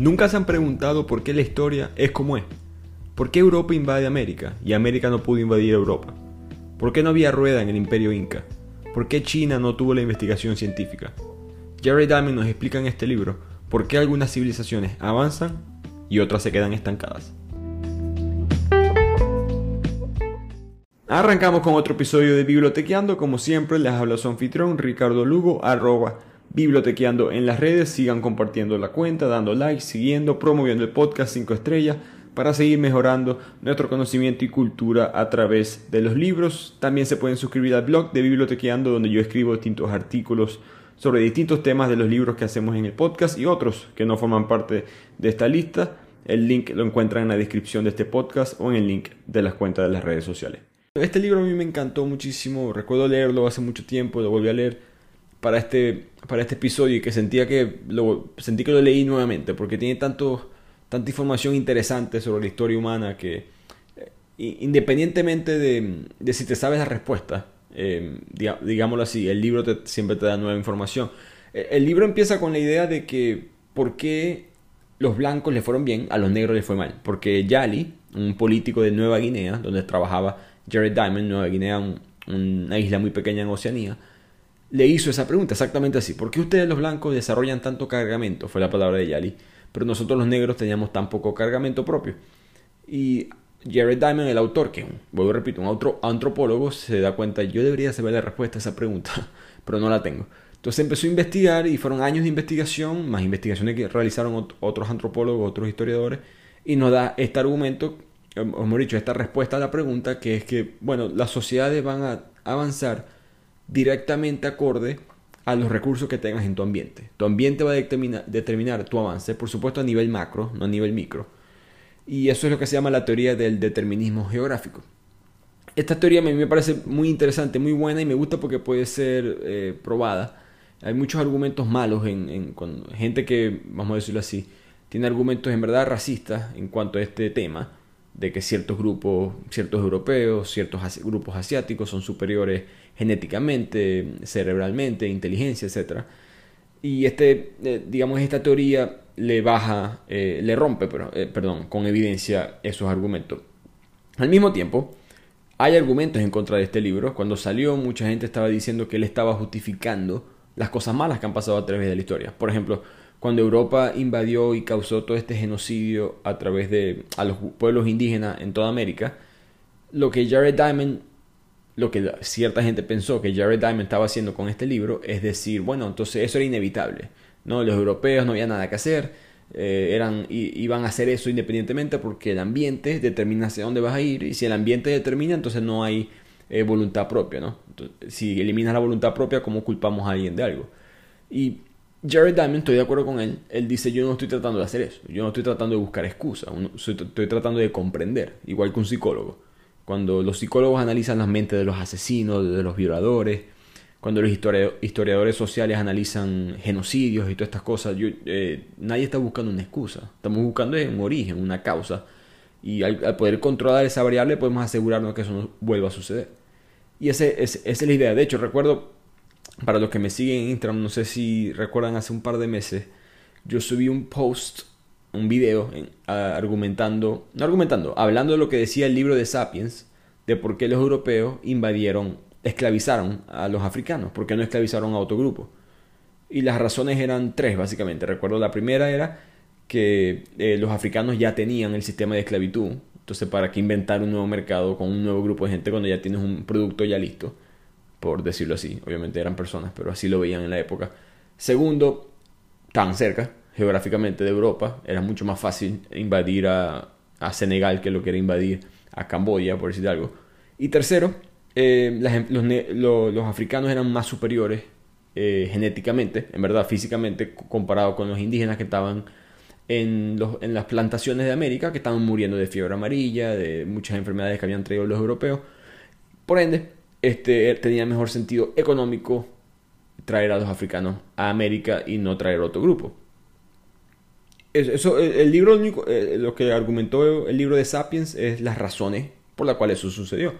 Nunca se han preguntado por qué la historia es como es. ¿Por qué Europa invade América y América no pudo invadir Europa? ¿Por qué no había rueda en el imperio inca? ¿Por qué China no tuvo la investigación científica? Jerry Diamond nos explica en este libro por qué algunas civilizaciones avanzan y otras se quedan estancadas. Arrancamos con otro episodio de Bibliotequeando. Como siempre, les habla su anfitrión Ricardo Lugo, arroba bibliotequeando en las redes. Sigan compartiendo la cuenta, dando like, siguiendo, promoviendo el podcast 5 estrellas para seguir mejorando nuestro conocimiento y cultura a través de los libros. También se pueden suscribir al blog de Bibliotequeando donde yo escribo distintos artículos sobre distintos temas de los libros que hacemos en el podcast y otros que no forman parte de esta lista. El link lo encuentran en la descripción de este podcast o en el link de las cuentas de las redes sociales. Este libro a mí me encantó muchísimo, recuerdo leerlo hace mucho tiempo, lo volví a leer para este, para este episodio y que sentía que lo, sentí que lo leí nuevamente porque tiene tanto, tanta información interesante sobre la historia humana que eh, independientemente de, si te sabes la respuesta, eh, digámoslo así, el libro siempre te da nueva información. Eh, el libro empieza con la idea de que por qué los blancos le fueron bien, a los negros les fue mal. Porque Yali, un político de Nueva Guinea, donde trabajaba Jared Diamond, Nueva Guinea, una isla muy pequeña en Oceanía, le hizo esa pregunta exactamente así. ¿Por qué ustedes los blancos desarrollan tanto cargamento? Fue la palabra de Yali. Pero nosotros los negros teníamos tan poco cargamento propio. Y Jared Diamond, el autor, que vuelvo repito, un otro antropólogo, se da cuenta, yo debería saber la respuesta a esa pregunta, pero no la tengo. Entonces empezó a investigar y fueron años de investigación, más investigaciones que realizaron otros antropólogos, otros historiadores, y nos da este argumento, o hemos dicho, esta respuesta a la pregunta, que es que, bueno, las sociedades van a avanzar directamente acorde a los recursos que tengas en tu ambiente. Tu ambiente va a determinar, tu avance, por supuesto a nivel macro, no a nivel micro. Y eso es lo que se llama la teoría del determinismo geográfico. Esta teoría a mí me parece muy interesante, muy buena y me gusta porque puede ser eh, probada. Hay muchos argumentos malos en, gente que, vamos a decirlo así, tiene argumentos en verdad racistas en cuanto a este tema, de que ciertos grupos, ciertos europeos, ciertos grupos asiáticos son superiores genéticamente, cerebralmente, inteligencia, etc. Y este, eh, digamos, esta teoría le baja, eh, le rompe, pero, eh, perdón, con evidencia esos argumentos. Al mismo tiempo, hay argumentos en contra de este libro. Cuando salió, mucha gente estaba diciendo que él estaba justificando las cosas malas que han pasado a través de la historia. Por ejemplo, cuando Europa invadió y causó todo este genocidio a través de a los pueblos indígenas en toda América, lo que Jared Diamond lo que cierta gente pensó que Jared Diamond estaba haciendo con este libro es decir, bueno, entonces eso era inevitable. ¿no? Los europeos no había nada que hacer, eh, eran, iban a hacer eso independientemente porque el ambiente determina hacia dónde vas a ir y si el ambiente determina, entonces no hay eh, voluntad propia. ¿no? si eliminas la voluntad propia, ¿cómo culpamos a alguien de algo? Y Jared Diamond, estoy de acuerdo con él, él dice yo no estoy tratando de hacer eso, yo no estoy tratando de buscar excusas, estoy tratando de comprender, igual que un psicólogo. Cuando los psicólogos analizan las mentes de los asesinos, de los violadores, cuando los historiadores sociales analizan genocidios y todas estas cosas, eh, nadie está buscando una excusa. Estamos buscando un origen, una causa. Y al, poder controlar esa variable podemos asegurarnos que eso no vuelva a suceder. Y esa es la idea. De hecho, recuerdo, para los que me siguen en Instagram, no sé si recuerdan hace un par de meses, yo subí un post un video argumentando, no argumentando, hablando de lo que decía el libro de Sapiens, de por qué los europeos invadieron, esclavizaron a los africanos, por qué no esclavizaron a otro grupo. Y las razones eran tres, básicamente. Recuerdo la primera era que eh, los africanos ya tenían el sistema de esclavitud. Entonces, ¿para qué inventar un nuevo mercado con un nuevo grupo de gente cuando ya tienes un producto ya listo? Por decirlo así. Obviamente eran personas, pero así lo veían en la época. Segundo, tan cerca geográficamente de Europa, era mucho más fácil invadir a, Senegal que lo que era invadir a Camboya, por decir algo. Y tercero, eh, los, africanos eran más superiores eh, genéticamente, en verdad físicamente, comparado con los indígenas que estaban en, en, las plantaciones de América, que estaban muriendo de fiebre amarilla, de muchas enfermedades que habían traído los europeos. Por ende, este, tenía mejor sentido económico traer a los africanos a América y no traer otro grupo. Eso, el libro, eh, lo que argumentó el libro de Sapiens es las razones por las cuales eso sucedió.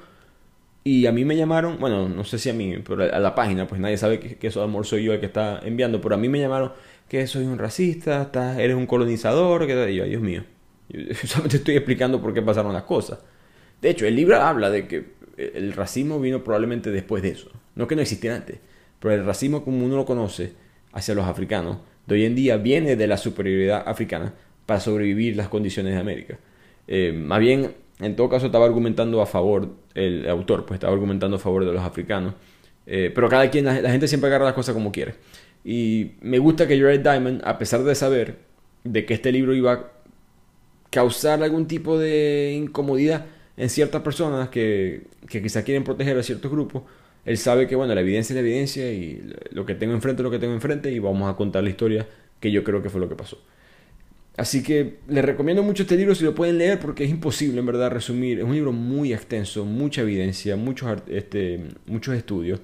Y a mí me llamaron, bueno, no sé si a mí, pero a la página, pues nadie sabe que, que eso amor soy yo el que está enviando, pero a mí me llamaron que soy un racista, estás, eres un colonizador, que yo, Dios mío. Yo solamente estoy explicando por qué pasaron las cosas. De hecho, el libro habla de que el racismo vino probablemente después de eso. No que no existiera antes, pero el racismo como uno lo conoce hacia los africanos de hoy en día viene de la superioridad africana para sobrevivir las condiciones de América. Eh, más bien, en todo caso, estaba argumentando a favor, el autor, pues estaba argumentando a favor de los africanos. Eh, pero cada quien, la, gente siempre agarra las cosas como quiere. Y me gusta que Jared Diamond, a pesar de saber de que este libro iba a causar algún tipo de incomodidad en ciertas personas que, que quizás quieren proteger a ciertos grupos, él sabe que, bueno, la evidencia es la evidencia y lo que tengo enfrente es lo que tengo enfrente y vamos a contar la historia que yo creo que fue lo que pasó. Así que les recomiendo mucho este libro si lo pueden leer porque es imposible en verdad resumir. Es un libro muy extenso, mucha evidencia, muchos, este, muchos estudios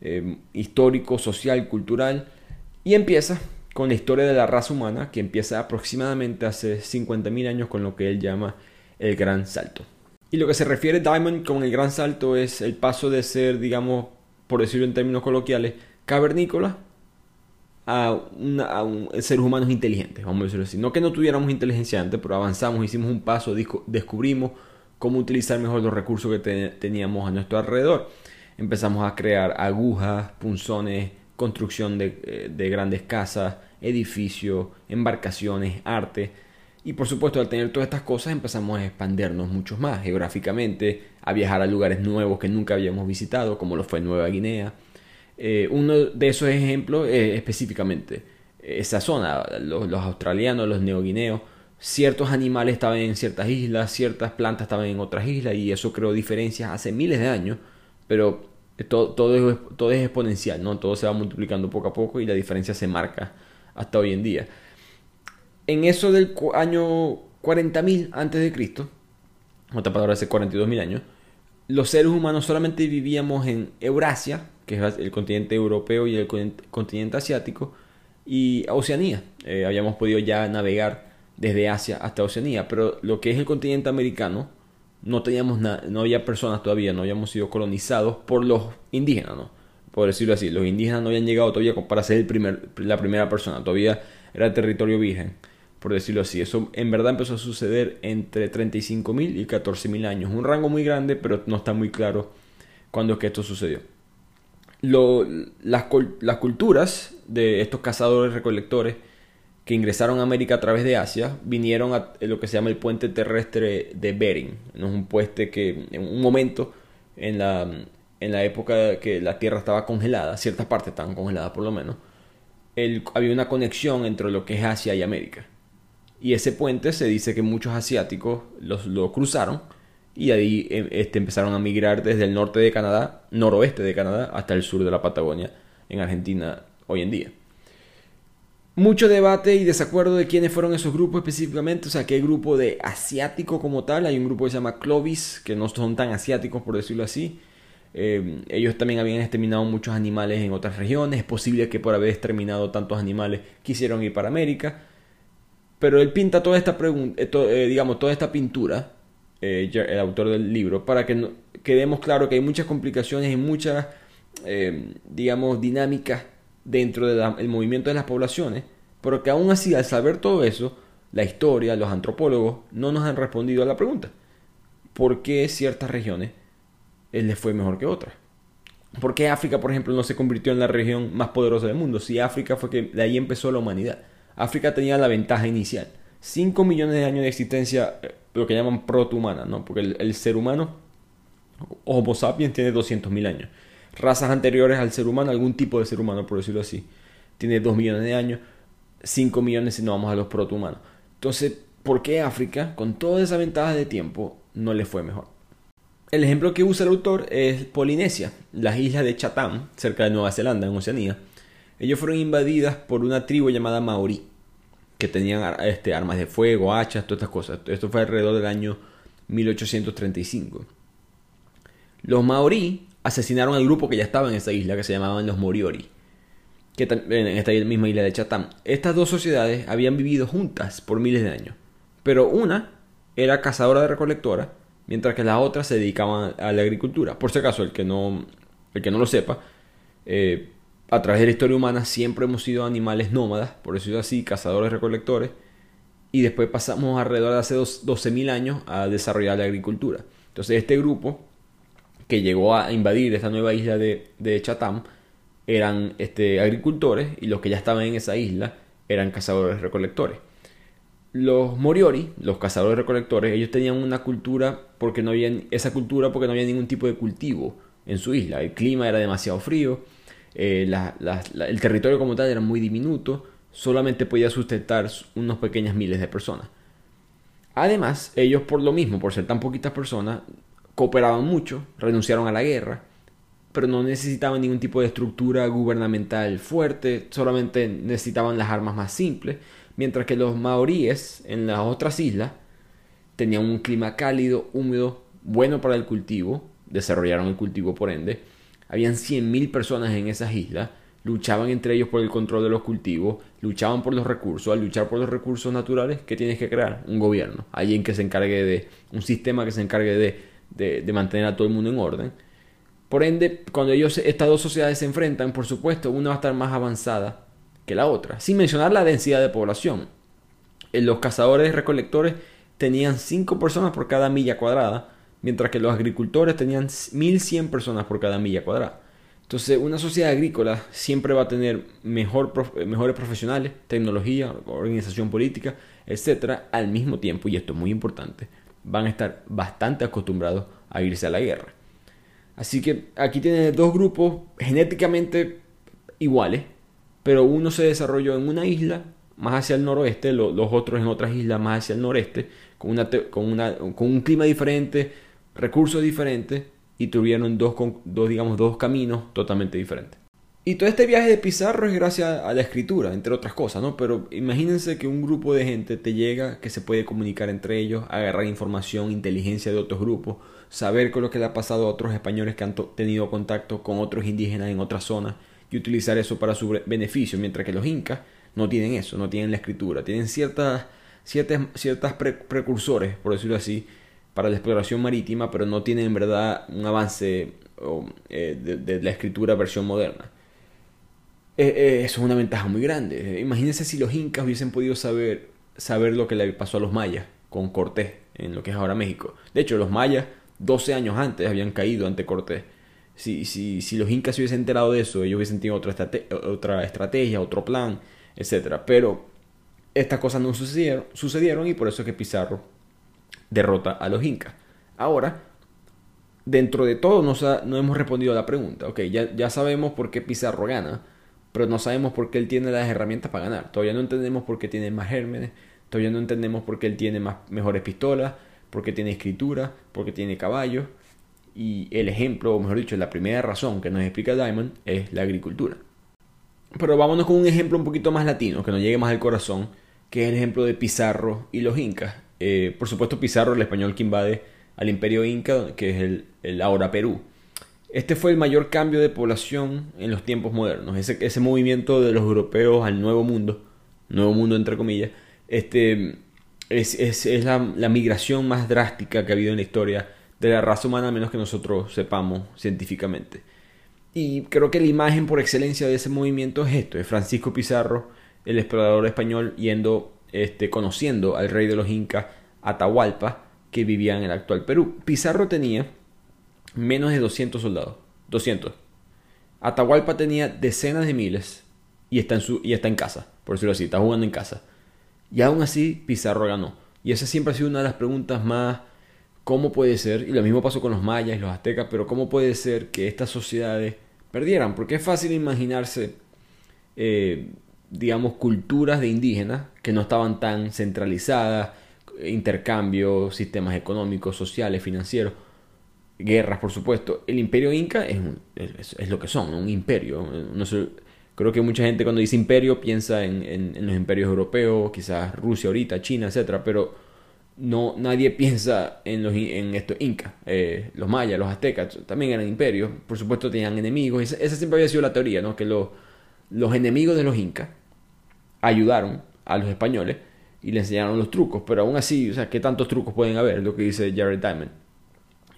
eh, histórico, social, cultural. Y empieza con la historia de la raza humana que empieza aproximadamente hace 50.000 años con lo que él llama el gran salto. Y lo que se refiere Diamond con el gran salto es el paso de ser, digamos, por decirlo en términos coloquiales, cavernícola a, un, seres humanos inteligentes, vamos a decirlo así. No que no tuviéramos inteligencia antes, pero avanzamos, hicimos un paso, descubrimos cómo utilizar mejor los recursos que teníamos a nuestro alrededor. Empezamos a crear agujas, punzones, construcción de, eh, de grandes casas, edificios, embarcaciones, arte. Y por supuesto, al tener todas estas cosas empezamos a expandernos mucho más geográficamente, a viajar a lugares nuevos que nunca habíamos visitado, como lo fue Nueva Guinea, eh, uno de esos ejemplos es específicamente esa zona, los, australianos, los neoguineos, ciertos animales estaban en ciertas islas, ciertas plantas estaban en otras islas y eso creó diferencias hace miles de años, pero todo, todo, es, todo es exponencial, ¿no? todo se va multiplicando poco a poco y la diferencia se marca hasta hoy en día. En eso del año 40.000 antes de Cristo, otra palabra hace 42.000 años, los seres humanos solamente vivíamos en Eurasia, que es el continente europeo y el continente asiático, y Oceanía. Eh, habíamos podido ya navegar desde Asia hasta Oceanía, pero lo que es el continente americano, no teníamos no había personas todavía, no habíamos sido colonizados por los indígenas, ¿no? Por decirlo así, los indígenas no habían llegado todavía para ser el primer, la primera persona, todavía era territorio virgen, por decirlo así. Eso en verdad empezó a suceder entre 35.000 y 14.000 años, un rango muy grande, pero no está muy claro cuándo es que esto sucedió las, culturas de estos cazadores recolectores que ingresaron a América a través de Asia vinieron a lo que se llama el puente terrestre de Bering. Es un puente que en un momento en la, en la época que la Tierra estaba congelada, ciertas partes estaban congeladas por lo menos, había una conexión entre lo que es Asia y América. Y ese puente se dice que muchos asiáticos los, lo cruzaron y ahí em, este, empezaron a migrar desde el norte de Canadá, noroeste de Canadá, hasta el sur de la Patagonia, en Argentina hoy en día. Mucho debate y desacuerdo de quiénes fueron esos grupos específicamente, o sea, qué grupo de asiático como tal, hay un grupo que se llama Clovis, que no son tan asiáticos por decirlo así, em, ellos también habían exterminado muchos animales en otras regiones, es posible que por haber exterminado tantos animales quisieron ir para América, pero él pinta toda esta pregunta, eh, eh, digamos, toda esta pintura eh, el autor del libro, para que quedemos claro que hay muchas complicaciones y muchas, digamos, dinámicas dentro del movimiento de las poblaciones, pero que aún así, al saber todo eso, la historia, los antropólogos no nos han respondido a la pregunta. ¿Por qué ciertas regiones les fue mejor que otras? ¿Por qué África, por ejemplo, no se convirtió en la región más poderosa del mundo? Si África fue que de ahí empezó la humanidad. África tenía la ventaja inicial. 5 millones de años de existencia lo que llaman proto-humana, ¿no? Porque el, ser humano, Homo sapiens, tiene 200.000 años. Razas anteriores al ser humano, algún tipo de ser humano, por decirlo así, tiene 2 millones de años, 5 millones si no vamos a los proto-humanos. Entonces, ¿por qué África, con toda esa ventaja de tiempo, no le fue mejor? El ejemplo que usa el autor es Polinesia, las islas de Chatham, cerca de Nueva Zelanda, en Oceanía. Ellos fueron invadidas por una tribu llamada Maori que tenían este, armas de fuego, hachas, todas estas cosas. Esto fue alrededor del año 1835. Los maorí asesinaron al grupo que ya estaba en esa isla, que se llamaban los Moriori, que en esta misma isla de Chatham. Estas dos sociedades habían vivido juntas por miles de años, pero una era cazadora de recolectora mientras que las otras se dedicaban a la agricultura. Por si acaso, el que no, el que no lo sepa, eh, a través de la historia humana siempre hemos sido animales nómadas, por decirlo así, cazadores recolectores, y después pasamos alrededor de hace 12.000 años a desarrollar la agricultura. Entonces este grupo que llegó a invadir esta nueva isla de, Chatham eran este, agricultores y los que ya estaban en esa isla eran cazadores recolectores. Los Moriori, los cazadores recolectores, ellos tenían una cultura porque no había esa cultura porque no había ningún tipo de cultivo en su isla. El clima era demasiado frío, eh, el territorio como tal era muy diminuto, solamente podía sustentar unos pequeños miles de personas. Además, ellos por lo mismo, por ser tan poquitas personas, cooperaban mucho, renunciaron a la guerra, pero no necesitaban ningún tipo de estructura gubernamental fuerte, solamente necesitaban las armas más simples, mientras que los maoríes en las otras islas tenían un clima cálido, húmedo, bueno para el cultivo, desarrollaron el cultivo por ende, habían 100.000 personas en esas islas, luchaban entre ellos por el control de los cultivos, luchaban por los recursos. Al luchar por los recursos naturales, ¿qué tienes que crear? Un gobierno, alguien que se encargue de, un sistema que se encargue de, de, mantener a todo el mundo en orden. Por ende, cuando ellos, estas dos sociedades se enfrentan, por supuesto, una va a estar más avanzada que la otra, sin mencionar la densidad de población. Los cazadores recolectores tenían 5 personas por cada milla cuadrada, mientras que los agricultores tenían 1100 personas por cada milla cuadrada. Entonces, una sociedad agrícola siempre va a tener mejor, mejores profesionales, tecnología, organización política, etcétera, al mismo tiempo, y esto es muy importante, van a estar bastante acostumbrados a irse a la guerra. Así que aquí tiene dos grupos genéticamente iguales, pero uno se desarrolló en una isla más hacia el noroeste, los otros en otras islas más hacia el noreste, con, una, con, una, con un clima diferente, recursos diferentes, y tuvieron dos, dos, digamos, dos caminos totalmente diferentes. Y todo este viaje de Pizarro es gracias a la escritura, entre otras cosas, ¿no? Pero imagínense que un grupo de gente te llega, que se puede comunicar entre ellos, agarrar información, inteligencia de otros grupos, saber con lo que le ha pasado a otros españoles que han tenido contacto con otros indígenas en otras zonas y utilizar eso para su beneficio, mientras que los incas no tienen eso, no tienen la escritura, tienen ciertas, ciertas, ciertas precursores, por decirlo así, para la exploración marítima, pero no tienen en verdad un avance eh, de, la escritura versión moderna. Eh, eh, eso es una ventaja muy grande. Imagínense si los incas hubiesen podido saber, saber lo que le pasó a los mayas con Cortés en lo que es ahora México. De hecho, los mayas 12 años antes habían caído ante Cortés. Si, si, si los incas se hubiesen enterado de eso, ellos hubiesen tenido otra, otra estrategia, otro plan, etc. Pero estas cosas no sucedieron, sucedieron y por eso es que Pizarro derrota a los incas. Ahora, dentro de todo no, hemos respondido a la pregunta. Ok, ya, ya sabemos por qué Pizarro gana, pero no sabemos por qué él tiene las herramientas para ganar. Todavía no entendemos por qué tiene más gérmenes, todavía no entendemos por qué él tiene más, mejores pistolas, por qué tiene escritura, por qué tiene caballos. Y el ejemplo, o mejor dicho, la primera razón que nos explica Diamond es la agricultura. Pero vámonos con un ejemplo un poquito más latino, que nos llegue más al corazón, que es el ejemplo de Pizarro y los incas. Eh, por supuesto Pizarro, el español que invade al imperio inca, que es el, ahora Perú. Este fue el mayor cambio de población en los tiempos modernos, ese, ese movimiento de los europeos al nuevo mundo, nuevo mundo entre comillas, este, es, es, es la, la, migración más drástica que ha habido en la historia de la raza humana, a menos que nosotros sepamos científicamente. Y creo que la imagen por excelencia de ese movimiento es esto, es Francisco Pizarro, el explorador español, yendo este, conociendo al rey de los incas, Atahualpa, que vivía en el actual Perú. Pizarro tenía menos de 200 soldados. 200. Atahualpa tenía decenas de miles y está en, su, y está en casa, por decirlo así, está jugando en casa. Y aún así Pizarro ganó. Y esa siempre ha sido una de las preguntas más, ¿cómo puede ser? Y lo mismo pasó con los mayas y los aztecas, pero ¿cómo puede ser que estas sociedades perdieran? Porque es fácil imaginarse eh, digamos, culturas de indígenas que no estaban tan centralizadas, intercambios, sistemas económicos, sociales, financieros, guerras, por supuesto. El imperio inca es, es, lo que son, un imperio. No creo que mucha gente cuando dice imperio piensa en, en, los imperios europeos, quizás Rusia ahorita, China, etcétera, pero no nadie piensa en los en estos incas, eh, los mayas, los aztecas también eran imperios, por supuesto tenían enemigos, esa, esa siempre había sido la teoría, ¿no? Que los, los enemigos de los incas ayudaron a los españoles y le enseñaron los trucos, pero aún así, o sea, ¿qué tantos trucos pueden haber? Lo que dice Jared Diamond.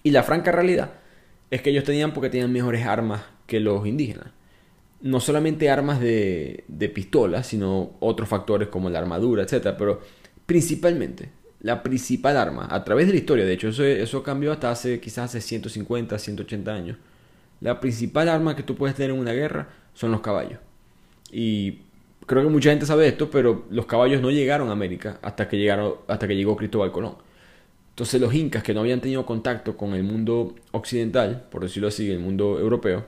Y la franca realidad es que ellos tenían porque tenían mejores armas que los indígenas. No solamente armas de, de pistola, sino otros factores como la armadura, etc. Pero principalmente, la principal arma, a través de la historia, de hecho, eso, eso cambió hasta hace quizás hace 150, 180 años. La principal arma que tú puedes tener en una guerra son los caballos. Y creo que mucha gente sabe esto, pero los caballos no llegaron a América hasta que, llegaron, hasta que llegó Cristóbal Colón. Entonces los incas que no habían tenido contacto con el mundo occidental, por decirlo así, el mundo europeo,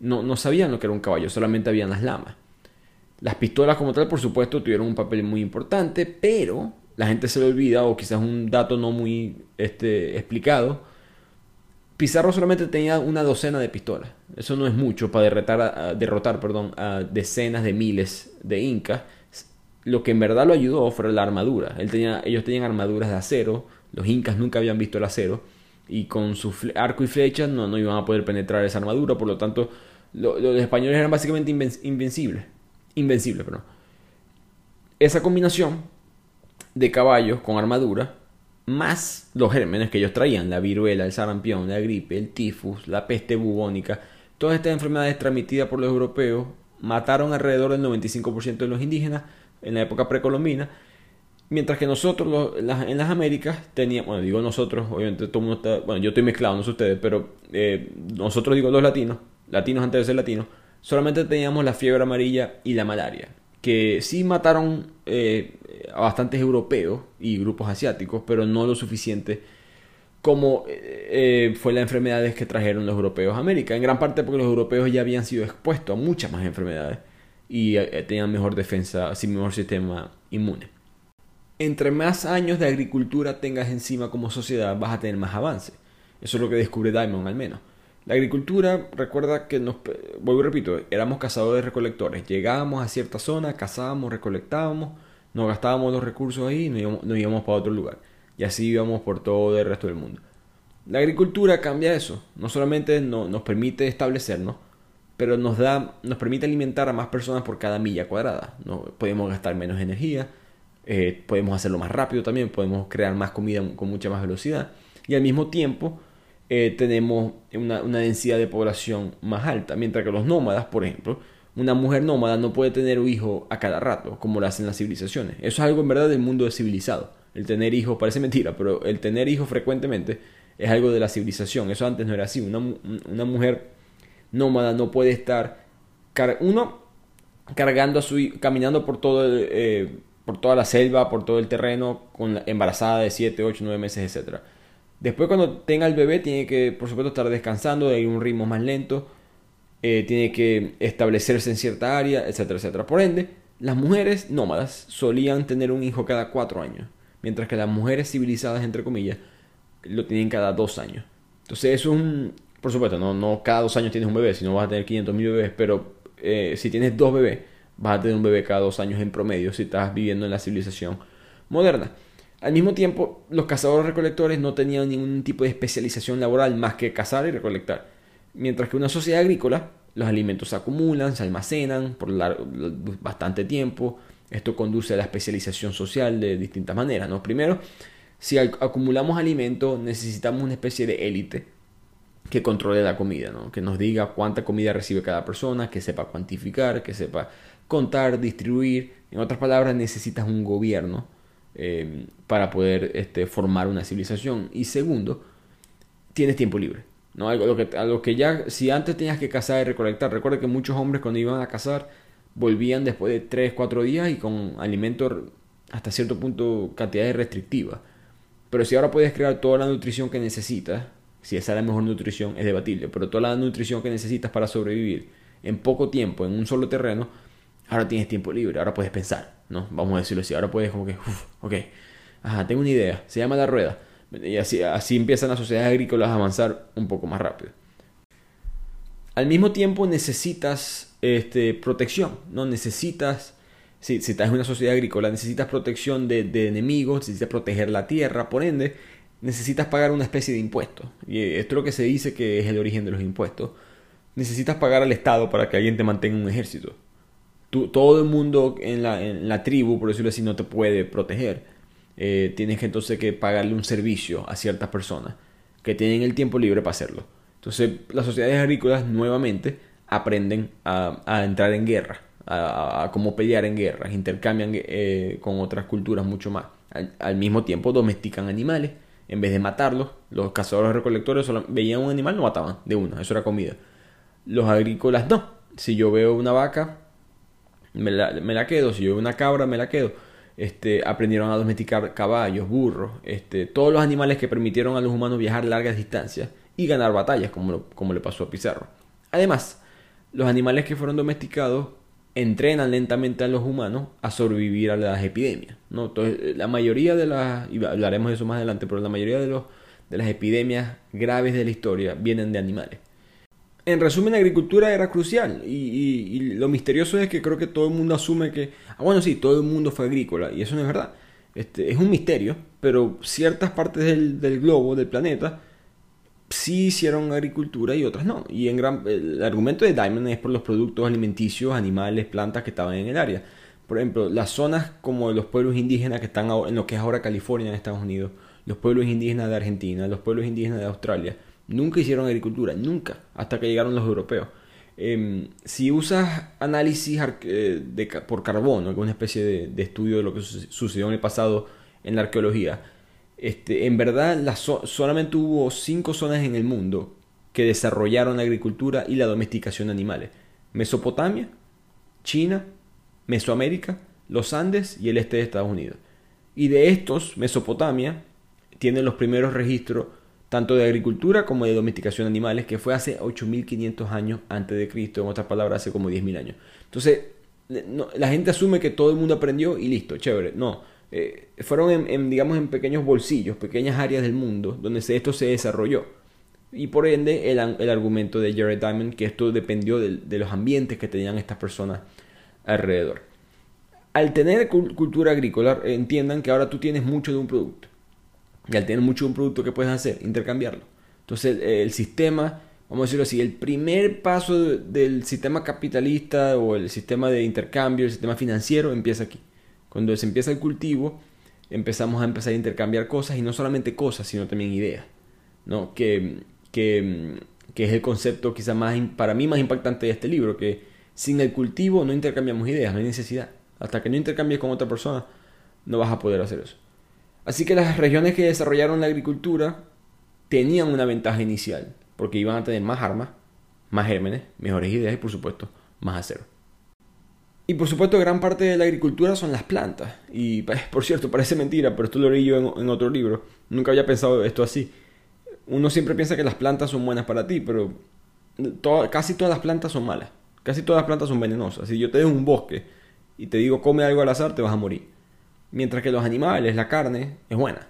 no, no sabían lo que era un caballo, solamente habían las lamas. Las pistolas como tal, por supuesto, tuvieron un papel muy importante, pero la gente se lo olvida, o quizás un dato no muy este, explicado, Pizarro solamente tenía una docena de pistolas. Eso no es mucho para derrotar, a, derrotar perdón, a decenas de miles de incas. Lo que en verdad lo ayudó fue la armadura. Tenía, ellos tenían armaduras de acero, los incas nunca habían visto el acero y con su arco y flecha no, no iban a poder penetrar esa armadura, por lo tanto los españoles eran básicamente invencibles. Invencibles, perdón. Esa combinación de caballos con armadura, más los gérmenes que ellos traían, la viruela, el sarampión, la gripe, el tifus, la peste bubónica, todas estas enfermedades transmitidas por los europeos mataron alrededor del 95% de los indígenas en la época precolombina Mientras que nosotros en las Américas teníamos, bueno, digo nosotros, obviamente todo el mundo está, bueno, yo estoy mezclado, no sé ustedes, pero eh, nosotros digo los latinos, latinos antes de ser latinos, solamente teníamos la fiebre amarilla y la malaria, que sí mataron eh, a bastantes europeos y grupos asiáticos, pero no lo suficiente como eh, fue las enfermedades que trajeron los europeos a América, en gran parte porque los europeos ya habían sido expuestos a muchas más enfermedades y tenían mejor defensa, así mejor sistema inmune entre más años de agricultura tengas encima como sociedad, vas a tener más avance. Eso es lo que descubre Diamond al menos. La agricultura, recuerda que nos, vuelvo y repito, éramos cazadores recolectores. Llegábamos a cierta zona, cazábamos, recolectábamos, nos gastábamos los recursos ahí y nos íbamos, para otro lugar. Y así íbamos por todo el resto del mundo. La agricultura cambia eso. No solamente nos permite establecernos, pero nos, da, nos permite alimentar a más personas por cada milla cuadrada. No, podemos gastar menos energía, eh, podemos hacerlo más rápido también, podemos crear más comida con mucha más velocidad y al mismo tiempo eh, tenemos una, densidad de población más alta, mientras que los nómadas, por ejemplo, una mujer nómada no puede tener un hijo a cada rato, como lo hacen las civilizaciones. Eso es algo en verdad del mundo civilizado. El tener hijos parece mentira, pero el tener hijos frecuentemente es algo de la civilización. Eso antes no era así. Una, una mujer nómada no puede estar, uno, cargando a su caminando por todo el, eh, por toda la selva, por todo el terreno, con embarazada de 7, 8, 9 meses, etc. Después cuando tenga el bebé tiene que, por supuesto, estar descansando, de un ritmo más lento, eh, tiene que establecerse en cierta área, etcétera, etcétera. Por ende, las mujeres nómadas solían tener un hijo cada 4 años, mientras que las mujeres civilizadas, entre comillas, lo tienen cada 2 años. Entonces eso es un... Por supuesto, no, no cada 2 años tienes un bebé, sino vas a tener 500 mil bebés, pero eh, si tienes dos bebés, vas a tener un bebé cada dos años en promedio si estás viviendo en la civilización moderna. Al mismo tiempo, los cazadores recolectores no tenían ningún tipo de especialización laboral más que cazar y recolectar. Mientras que una sociedad agrícola, los alimentos se acumulan, se almacenan por bastante tiempo. Esto conduce a la especialización social de distintas maneras. ¿no? Primero, si acumulamos alimentos, necesitamos una especie de élite que controle la comida, ¿no? que nos diga cuánta comida recibe cada persona, que sepa cuantificar, que sepa contar, distribuir. En otras palabras, necesitas un gobierno eh, para poder este, formar una civilización. Y segundo, tienes tiempo libre. ¿No? Algo, que, algo que ya, si antes tenías que cazar y recolectar, recuerda que muchos hombres cuando iban a cazar volvían después de 3, 4 días y con alimentos hasta cierto punto cantidades restrictivas. Pero si ahora puedes crear toda la nutrición que necesitas, si esa es la mejor nutrición, es debatible, pero toda la nutrición que necesitas para sobrevivir en poco tiempo, en un solo terreno, ahora tienes tiempo libre, ahora puedes pensar, ¿no? Vamos a decirlo así, ahora puedes como que, uff, ok, ajá, tengo una idea, se llama la rueda. Y así, así empiezan las sociedades agrícolas a avanzar un poco más rápido. Al mismo tiempo necesitas este, protección, ¿no? Necesitas, si, si estás en una sociedad agrícola, necesitas protección de, de enemigos, necesitas proteger la tierra, por ende, necesitas pagar una especie de impuesto. Y esto es lo que se dice que es el origen de los impuestos. Necesitas pagar al Estado para que alguien te mantenga un ejército todo el mundo en la, en la, tribu, por decirlo así, no te puede proteger. Eh, tienes que entonces que pagarle un servicio a ciertas personas. que tienen el tiempo libre para hacerlo. Entonces las sociedades agrícolas nuevamente aprenden a, entrar en guerra, a, cómo pelear en guerras, intercambian eh, con otras culturas mucho más. Al, mismo tiempo domestican animales, en vez de matarlos, los cazadores recolectores veían un animal, lo mataban de una, eso era comida. Los agrícolas no. Si yo veo una vaca, me la, me la quedo, si yo veo una cabra, me la quedo. Este, aprendieron a domesticar caballos, burros, este, todos los animales que permitieron a los humanos viajar largas distancias y ganar batallas, como, como le pasó a Pizarro. Además, los animales que fueron domesticados entrenan lentamente a los humanos a sobrevivir a las epidemias. ¿no? Entonces, la mayoría de las, y hablaremos de eso más adelante, pero la mayoría de, los, de las epidemias graves de la historia vienen de animales. En resumen, la agricultura era crucial y, lo misterioso es que creo que todo el mundo asume que, ah, bueno, sí, todo el mundo fue agrícola y eso no es verdad. Este, es un misterio, pero ciertas partes del, del globo, del planeta, sí hicieron agricultura y otras no. Y en gran, el argumento de Diamond es por los productos alimenticios, animales, plantas que estaban en el área. Por ejemplo, las zonas como los pueblos indígenas que están en lo que es ahora California en Estados Unidos, los pueblos indígenas de Argentina, los pueblos indígenas de Australia, nunca hicieron agricultura, nunca, hasta que llegaron los europeos. Em, si usas análisis eh, por carbono, alguna especie de, de estudio de lo que sucedió en el pasado en la arqueología, este, en verdad, solamente hubo cinco zonas en el mundo que desarrollaron la agricultura y la domesticación de animales. Mesopotamia, China, Mesoamérica, los Andes y el este de Estados Unidos. Y de estos, Mesopotamia tiene los primeros registros tanto de agricultura como de domesticación de animales, que fue hace 8500 años antes de Cristo, en otras palabras, hace como 10.000 años. Entonces, la gente asume que todo el mundo aprendió y listo, chévere. No, eh, fueron en, digamos, en pequeños bolsillos, pequeñas áreas del mundo donde esto se desarrolló. Y por ende, el, el argumento de Jared Diamond, que esto dependió de, los ambientes que tenían estas personas alrededor. Al tener cultura agrícola, entiendan que ahora tú tienes mucho de un producto. Y al tener mucho un producto, ¿qué puedes hacer? Intercambiarlo. Entonces, el, sistema, vamos a decirlo así, el primer paso del sistema capitalista o el sistema de intercambio, el sistema financiero, empieza aquí. Cuando se empieza el cultivo, empezamos a empezar a intercambiar cosas y no solamente cosas, sino también ideas, ¿no? Que, que, que es el concepto quizá más, para mí más impactante de este libro, que sin el cultivo no intercambiamos ideas, no hay necesidad. Hasta que no intercambies con otra persona, no vas a poder hacer eso. Así que las regiones que desarrollaron la agricultura tenían una ventaja inicial, porque iban a tener más armas, más gérmenes, mejores ideas y por supuesto más acero. Y por supuesto, gran parte de la agricultura son las plantas. Y por cierto, parece mentira, pero esto lo leí yo en, otro libro. Nunca había pensado esto así. Uno siempre piensa que las plantas son buenas para ti, pero casi todas las plantas son malas. Casi todas las plantas son venenosas. Si yo te dejo un bosque y te digo come algo al azar, te vas a morir. Mientras que los animales, la carne, es buena.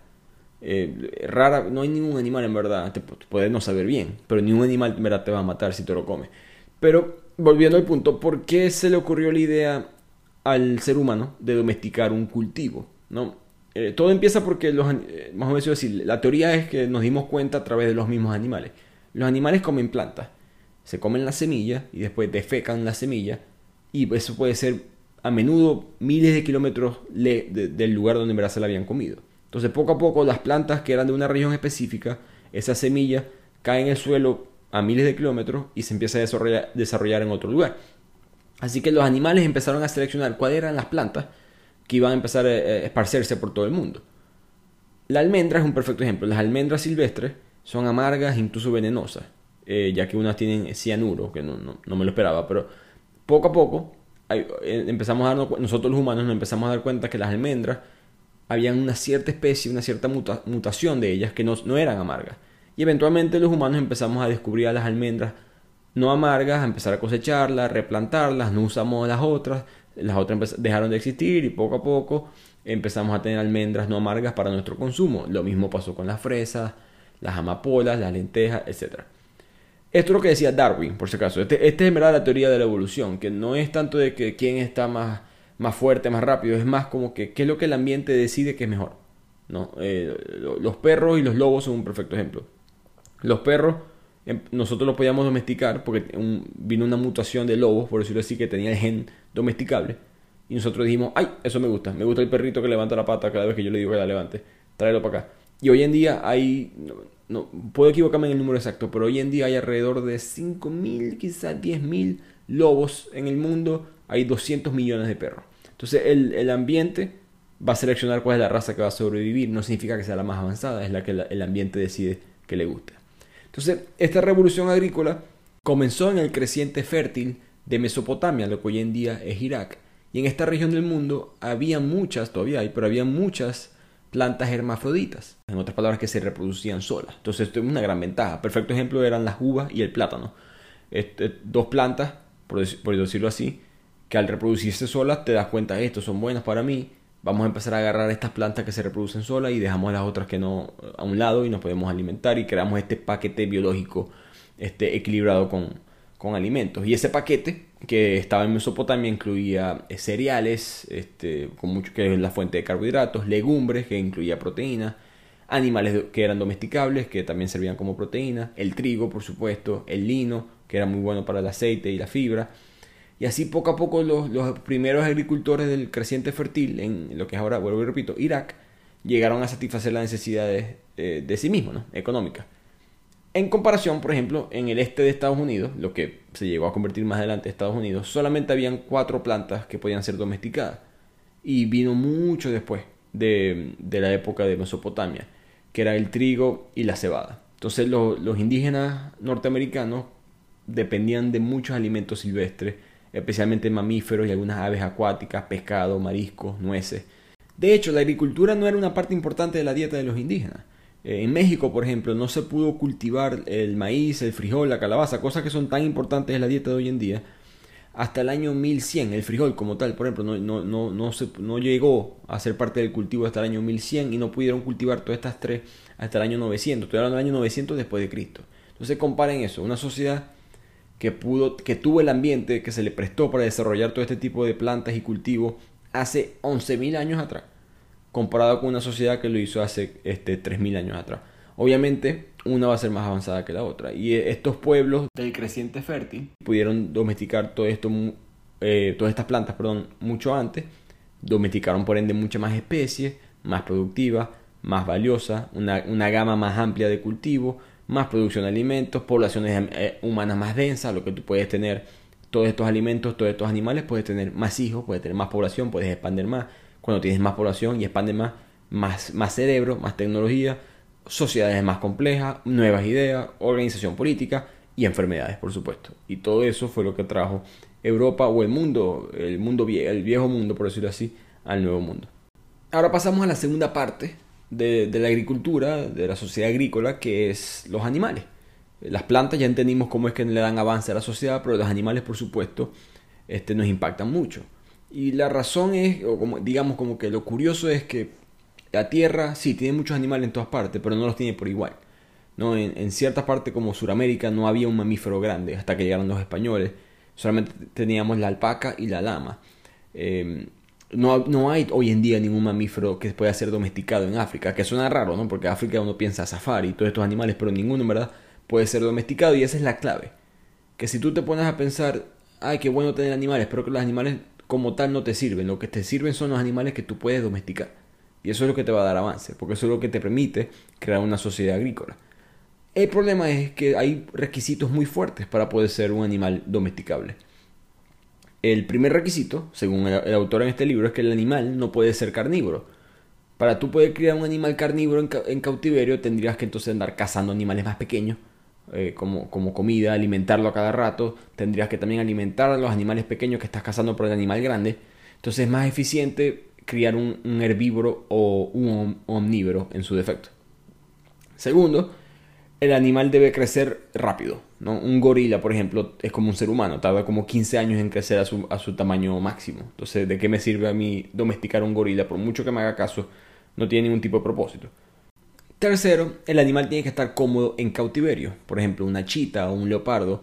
Eh, rara, no hay ningún animal en verdad, te puede no saber bien, pero ningún animal en verdad te va a matar si te lo comes. Pero volviendo al punto, ¿por qué se le ocurrió la idea al ser humano de domesticar un cultivo? ¿no? Eh, todo empieza porque los, eh, más o menos decir, la teoría es que nos dimos cuenta a través de los mismos animales. Los animales comen plantas, se comen la semilla y después defecan la semilla y eso puede ser a menudo miles de kilómetros del lugar donde en verdad se la habían comido. Entonces poco a poco las plantas que eran de una región específica, esa semilla cae en el suelo a miles de kilómetros y se empieza a desarrollar, en otro lugar. Así que los animales empezaron a seleccionar cuáles eran las plantas que iban a empezar a esparcerse por todo el mundo. La almendra es un perfecto ejemplo. Las almendras silvestres son amargas, incluso venenosas, eh, ya que unas tienen cianuro, que no, me lo esperaba, pero poco a poco empezamos a darnos, nosotros los humanos nos empezamos a dar cuenta que las almendras habían una cierta especie, una cierta mutación de ellas que no, no eran amargas. Y eventualmente los humanos empezamos a descubrir a las almendras no amargas, a empezar a cosecharlas, replantarlas, no usamos las otras, las otras dejaron de existir y poco a poco empezamos a tener almendras no amargas para nuestro consumo. Lo mismo pasó con las fresas, las amapolas, las lentejas, etc. Esto es lo que decía Darwin, por si acaso. Este, este es en verdad la teoría de la evolución, que no es tanto de que quién está más, más fuerte, más rápido, es más como que qué es lo que el ambiente decide que es mejor. ¿no? Eh, los perros y los lobos son un perfecto ejemplo. Los perros em, nosotros los podíamos domesticar porque vino una mutación de lobos, por decirlo así, que tenía el gen domesticable. Y nosotros dijimos, ay, eso me gusta, me gusta el perrito que levanta la pata cada vez que yo le digo que la levante, tráelo para acá. Y hoy en día hay, no, puedo equivocarme en el número exacto, pero hoy en día hay alrededor de 5.000, quizás 10.000 lobos en el mundo, hay 200 millones de perros. Entonces el, el, ambiente va a seleccionar cuál es la raza que va a sobrevivir, no significa que sea la más avanzada, es la que el ambiente decide que le guste. Entonces esta revolución agrícola comenzó en el creciente fértil de Mesopotamia, lo que hoy en día es Irak. Y en esta región del mundo había muchas, todavía hay, pero había muchas plantas hermafroditas, en otras palabras que se reproducían solas. Entonces esto es una gran ventaja. Perfecto ejemplo eran las uvas y el plátano. Dos plantas, por, decirlo así, que al reproducirse solas te das cuenta, estos son buenas para mí, vamos a empezar a agarrar estas plantas que se reproducen solas y dejamos las otras que no a un lado y nos podemos alimentar y creamos este paquete biológico este, equilibrado con, con alimentos. Y ese paquete que estaba en Mesopotamia incluía eh, cereales, este, con mucho, que es la fuente de carbohidratos, legumbres, que incluía proteína, animales que eran domesticables, que también servían como proteína, el trigo, por supuesto, el lino, que era muy bueno para el aceite y la fibra. Y así poco a poco los, los primeros agricultores del creciente fértil, en lo que es ahora, vuelvo y repito, Irak, llegaron a satisfacer las necesidades eh, de sí mismos, ¿no? económicas. En comparación, por ejemplo, en el este de Estados Unidos, lo que se llegó a convertir más adelante en Estados Unidos, solamente habían cuatro plantas que podían ser domesticadas. Y vino mucho después de, la época de Mesopotamia, que era el trigo y la cebada. Entonces los indígenas norteamericanos dependían de muchos alimentos silvestres, especialmente mamíferos y algunas aves acuáticas, pescado, mariscos, nueces. De hecho, la agricultura no era una parte importante de la dieta de los indígenas. Eh, en México, por ejemplo, no se pudo cultivar el maíz, el frijol, la calabaza, cosas que son tan importantes en la dieta de hoy en día, hasta el año 1100. El frijol como tal, por ejemplo, no, no, no, no, se, no llegó a ser parte del cultivo hasta el año 1100 y no pudieron cultivar todas estas tres hasta el año 900. Estoy hablando del año 900 después de Cristo. Entonces comparen eso, una sociedad que, pudo, que tuvo el ambiente que se le prestó para desarrollar todo este tipo de plantas y cultivos hace 11.000 años atrás comparado con una sociedad que lo hizo hace este, 3.000 años atrás. Obviamente, una va a ser más avanzada que la otra. Y estos pueblos del creciente fértil pudieron domesticar todo esto, eh, todas estas plantas perdón, mucho antes. Domesticaron por ende muchas más especies, más productivas, más valiosas, una, una gama más amplia de cultivos, más producción de alimentos, poblaciones eh, humanas más densas, lo que tú puedes tener todos estos alimentos, todos estos animales, puedes tener más hijos, puedes tener más población, puedes expandir más cuando tienes más población y expande más, más, más cerebro, más tecnología, sociedades más complejas, nuevas ideas, organización política y enfermedades, por supuesto. Y todo eso fue lo que trajo Europa o el mundo, el mundo el viejo mundo, por decirlo así, al nuevo mundo. Ahora pasamos a la segunda parte de, de la agricultura, de la sociedad agrícola, que es los animales. Las plantas ya entendimos cómo es que le dan avance a la sociedad, pero los animales, por supuesto, este, nos impactan mucho. Y la razón es, o como, digamos como que lo curioso es que la Tierra sí tiene muchos animales en todas partes, pero no los tiene por igual. ¿no? En, en ciertas partes como Sudamérica no había un mamífero grande hasta que llegaron los españoles. Solamente teníamos la alpaca y la lama. Em, no, no, hay hoy en día ningún mamífero que pueda ser domesticado en África, que suena raro, ¿no? Porque África uno piensa safari y todos estos animales, pero ninguno en verdad puede ser domesticado y esa es la clave. Que si tú te pones a pensar, ay, qué bueno tener animales, pero que los animales como tal no te sirven. Lo que te sirven son los animales que tú puedes domesticar. Y eso es lo que te va a dar avance, porque eso es lo que te permite crear una sociedad agrícola. El problema es que hay requisitos muy fuertes para poder ser un animal domesticable. El primer requisito, según el, autor en este libro, es que el animal no puede ser carnívoro. Para tú poder criar un animal carnívoro en cautiverio tendrías que entonces andar cazando animales más pequeños eh, como, como, comida, alimentarlo a cada rato, tendrías que también alimentar a los animales pequeños que estás cazando por el animal grande. Entonces es más eficiente criar un, herbívoro o un omnívoro en su defecto. Segundo, el animal debe crecer rápido. ¿no? Un gorila, por ejemplo, es como un ser humano, tarda como 15 años en crecer a su, a su tamaño máximo. Entonces, ¿de qué me sirve a mí domesticar un gorila? Por mucho que me haga caso, no tiene ningún tipo de propósito. Tercero, el animal tiene que estar cómodo en cautiverio. Por ejemplo, una chita o un leopardo.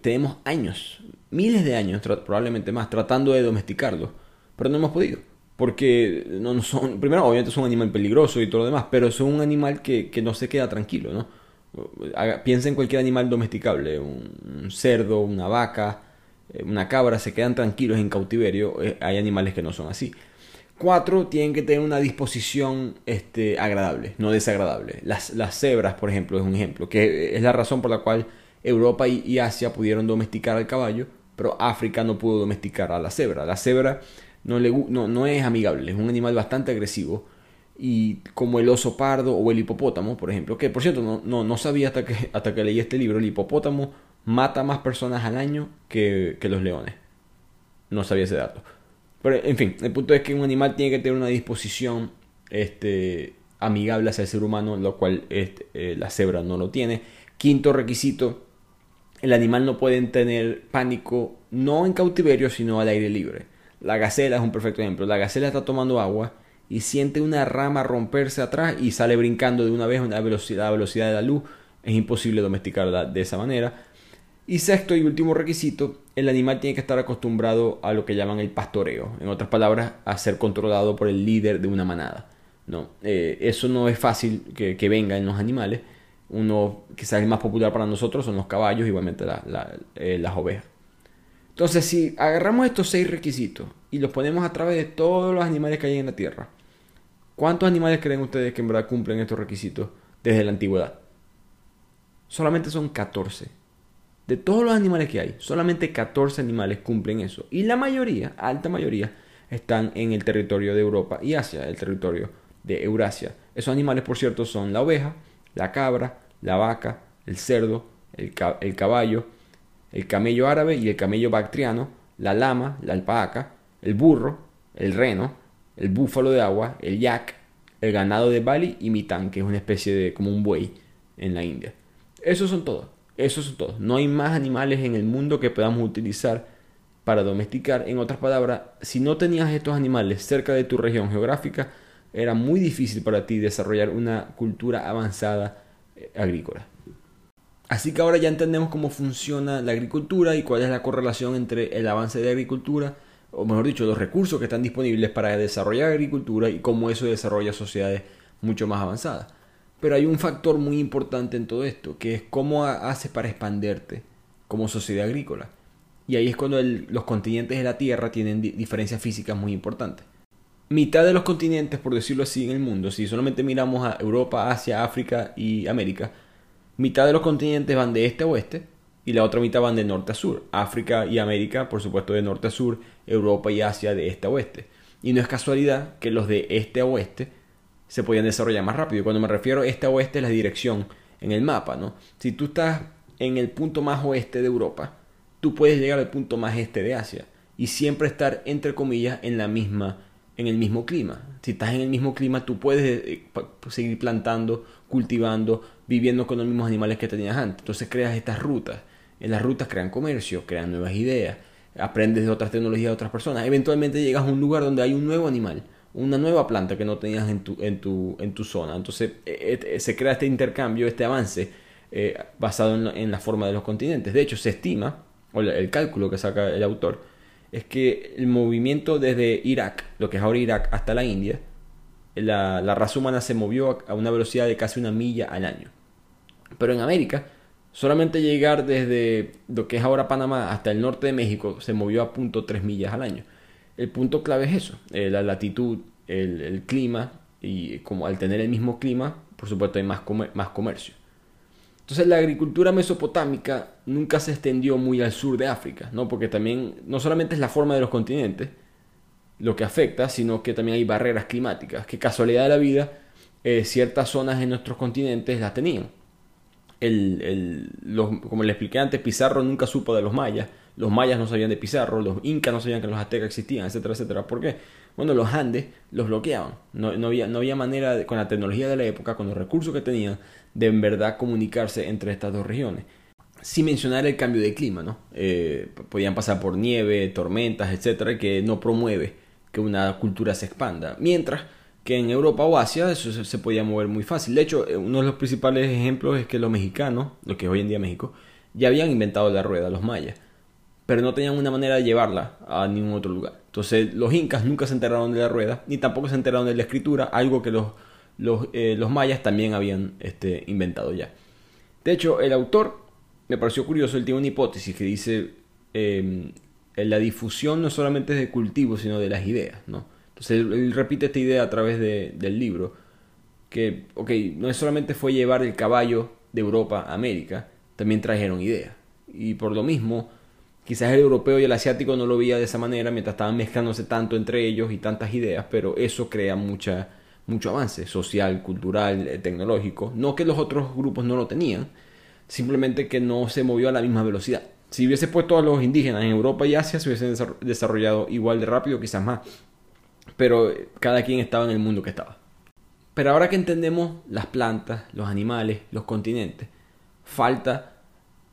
Tenemos años, miles de años, probablemente más, tratando de domesticarlo. Pero no hemos podido. Porque no son, primero, obviamente son un animal peligroso y todo lo demás, pero son un animal que, no se queda tranquilo, ¿no? Piensa en cualquier animal domesticable, un cerdo, una vaca, eh, una cabra, se quedan tranquilos en cautiverio. Eh, hay animales que no son así. Cuatro, tienen que tener una disposición este, agradable, no desagradable. Las, las cebras, por ejemplo, es un ejemplo, que es la razón por la cual Europa y, Asia pudieron domesticar al caballo, pero África no pudo domesticar a la cebra. La cebra no, le, no, no es amigable, es un animal bastante agresivo y como el oso pardo o el hipopótamo, por ejemplo, que por cierto no, no, no, sabía hasta que, hasta que leí este libro, el hipopótamo mata más personas al año que, que, los leones. No sabía ese dato. Pero en fin, el punto es que un animal tiene que tener una disposición este, amigable hacia el ser humano, lo cual este, eh, la cebra no lo tiene. Quinto requisito, el animal no puede tener pánico no en cautiverio, sino al aire libre. La gacela es un perfecto ejemplo. La gacela está tomando agua y siente una rama romperse atrás y sale brincando de una vez a velocidad, velocidad de la luz. Es imposible domesticarla de esa manera. Y sexto y último requisito, el animal tiene que estar acostumbrado a lo que llaman el pastoreo. En otras palabras, a ser controlado por el líder de una manada. ¿no? Eh, eso no es fácil que, venga en los animales. Uno quizás el más popular para nosotros son los caballos, igualmente eh, las ovejas. Entonces, si agarramos estos seis requisitos y los ponemos a través de todos los animales que hay en la Tierra, ¿Cuántos animales creen ustedes que en verdad cumplen estos requisitos desde la antigüedad? Solamente son 14. De todos los animales que hay, solamente 14 animales cumplen eso. Y la mayoría, alta mayoría, están en el territorio de Europa y Asia, el territorio de Eurasia. Esos animales, por cierto, son la oveja, la cabra, la vaca, el cerdo, el, caballo, el camello árabe y el camello bactriano, la lama, la alpaca, el burro, el reno, el búfalo de agua, el yak, el ganado de Bali y mitán, que es una especie de como un buey en la India. Esos son todos, esos son todos. No hay más animales en el mundo que podamos utilizar para domesticar. En otras palabras, si no tenías estos animales cerca de tu región geográfica, era muy difícil para ti desarrollar una cultura avanzada eh, agrícola. Así que ahora ya entendemos cómo funciona la agricultura y cuál es la correlación entre el avance de la agricultura o mejor dicho, los recursos que están disponibles para desarrollar agricultura y cómo eso desarrolla sociedades mucho más avanzadas. Pero hay un factor muy importante en todo esto, que es cómo haces para expanderte como sociedad agrícola. Y ahí es cuando los continentes de la Tierra tienen diferencias físicas muy importantes. Mitad de los continentes, por decirlo así, en el mundo, si solamente miramos a Europa, Asia, África y América, mitad de los continentes van de este a oeste y la otra mitad van de norte a sur. África y América, por supuesto, de norte a sur, Europa y Asia de este a oeste. Y no es casualidad que los de este a oeste se podían desarrollar más rápido. Cuando me refiero este a oeste es la dirección en el mapa, ¿no? Si tú estás en el punto más oeste de Europa, tú puedes llegar al punto más este de Asia y siempre estar entre comillas en la misma en el mismo clima. Si estás en el mismo clima, tú puedes eh, seguir plantando, cultivando, viviendo con los mismos animales que tenías antes. Entonces creas estas rutas en las rutas crean comercio, crean nuevas ideas, aprendes de otras tecnologías de otras personas. Eventualmente llegas a un lugar donde hay un nuevo animal, una nueva planta que no tenías en tu, en tu, en tu zona. Entonces eh, eh, se crea este intercambio, este avance eh, basado en la, forma de los continentes. De hecho, se estima, o el cálculo que saca el autor, es que el movimiento desde Irak, lo que es ahora Irak, hasta la India, la, la raza humana se movió a una velocidad de casi una milla al año. Pero en América, Solamente llegar desde lo que es ahora Panamá hasta el norte de México se movió a punto 3 millas al año. El punto clave es eso, eh, la latitud, el, clima y como al tener el mismo clima, por supuesto hay más, más comercio. Entonces la agricultura mesopotámica nunca se extendió muy al sur de África, ¿no? porque también no solamente es la forma de los continentes lo que afecta, sino que también hay barreras climáticas, que casualidad de la vida eh, ciertas zonas en nuestros continentes las tenían el, como le expliqué antes, Pizarro nunca supo de los mayas, los mayas no sabían de Pizarro, los incas no sabían que los aztecas existían, etcétera, etcétera. ¿Por qué? Bueno, los Andes los bloqueaban. No, no, había, no había manera, con la tecnología de la época, con los recursos que tenían, de en verdad comunicarse entre estas dos regiones. Sin mencionar el cambio de clima, ¿no? Eh, podían pasar por nieve, tormentas, etcétera, que no promueve que una cultura se expanda. Mientras que en Europa o Asia eso se, podía mover muy fácil. De hecho, eh, uno de los principales ejemplos es que los mexicanos, lo que es hoy en día México, ya habían inventado la rueda, los mayas, pero no tenían una manera de llevarla a ningún otro lugar. Entonces los incas nunca se enteraron de la rueda, ni tampoco se enteraron de la escritura, algo que los, los, eh, mayas también habían este, inventado ya. De hecho, el autor me pareció curioso, él tiene una hipótesis que dice, eh, la difusión no solamente es de cultivo, sino de las ideas, ¿no? Entonces él, repite esta idea a través del libro, que, ok, no solamente fue llevar el caballo de Europa a América, también trajeron ideas. Y por lo mismo, quizás el europeo y el asiático no lo veía de esa manera mientras estaban mezclándose tanto entre ellos y tantas ideas, pero eso crea mucha, mucho avance social, cultural, eh, tecnológico. No que los otros grupos no lo tenían, simplemente que no se movió a la misma velocidad. Si hubiese puesto a los indígenas en Europa y Asia, se hubiesen desarrollado igual de rápido, quizás más. Pero cada quien estaba en el mundo que estaba. Pero ahora que entendemos las plantas, los animales, los continentes, falta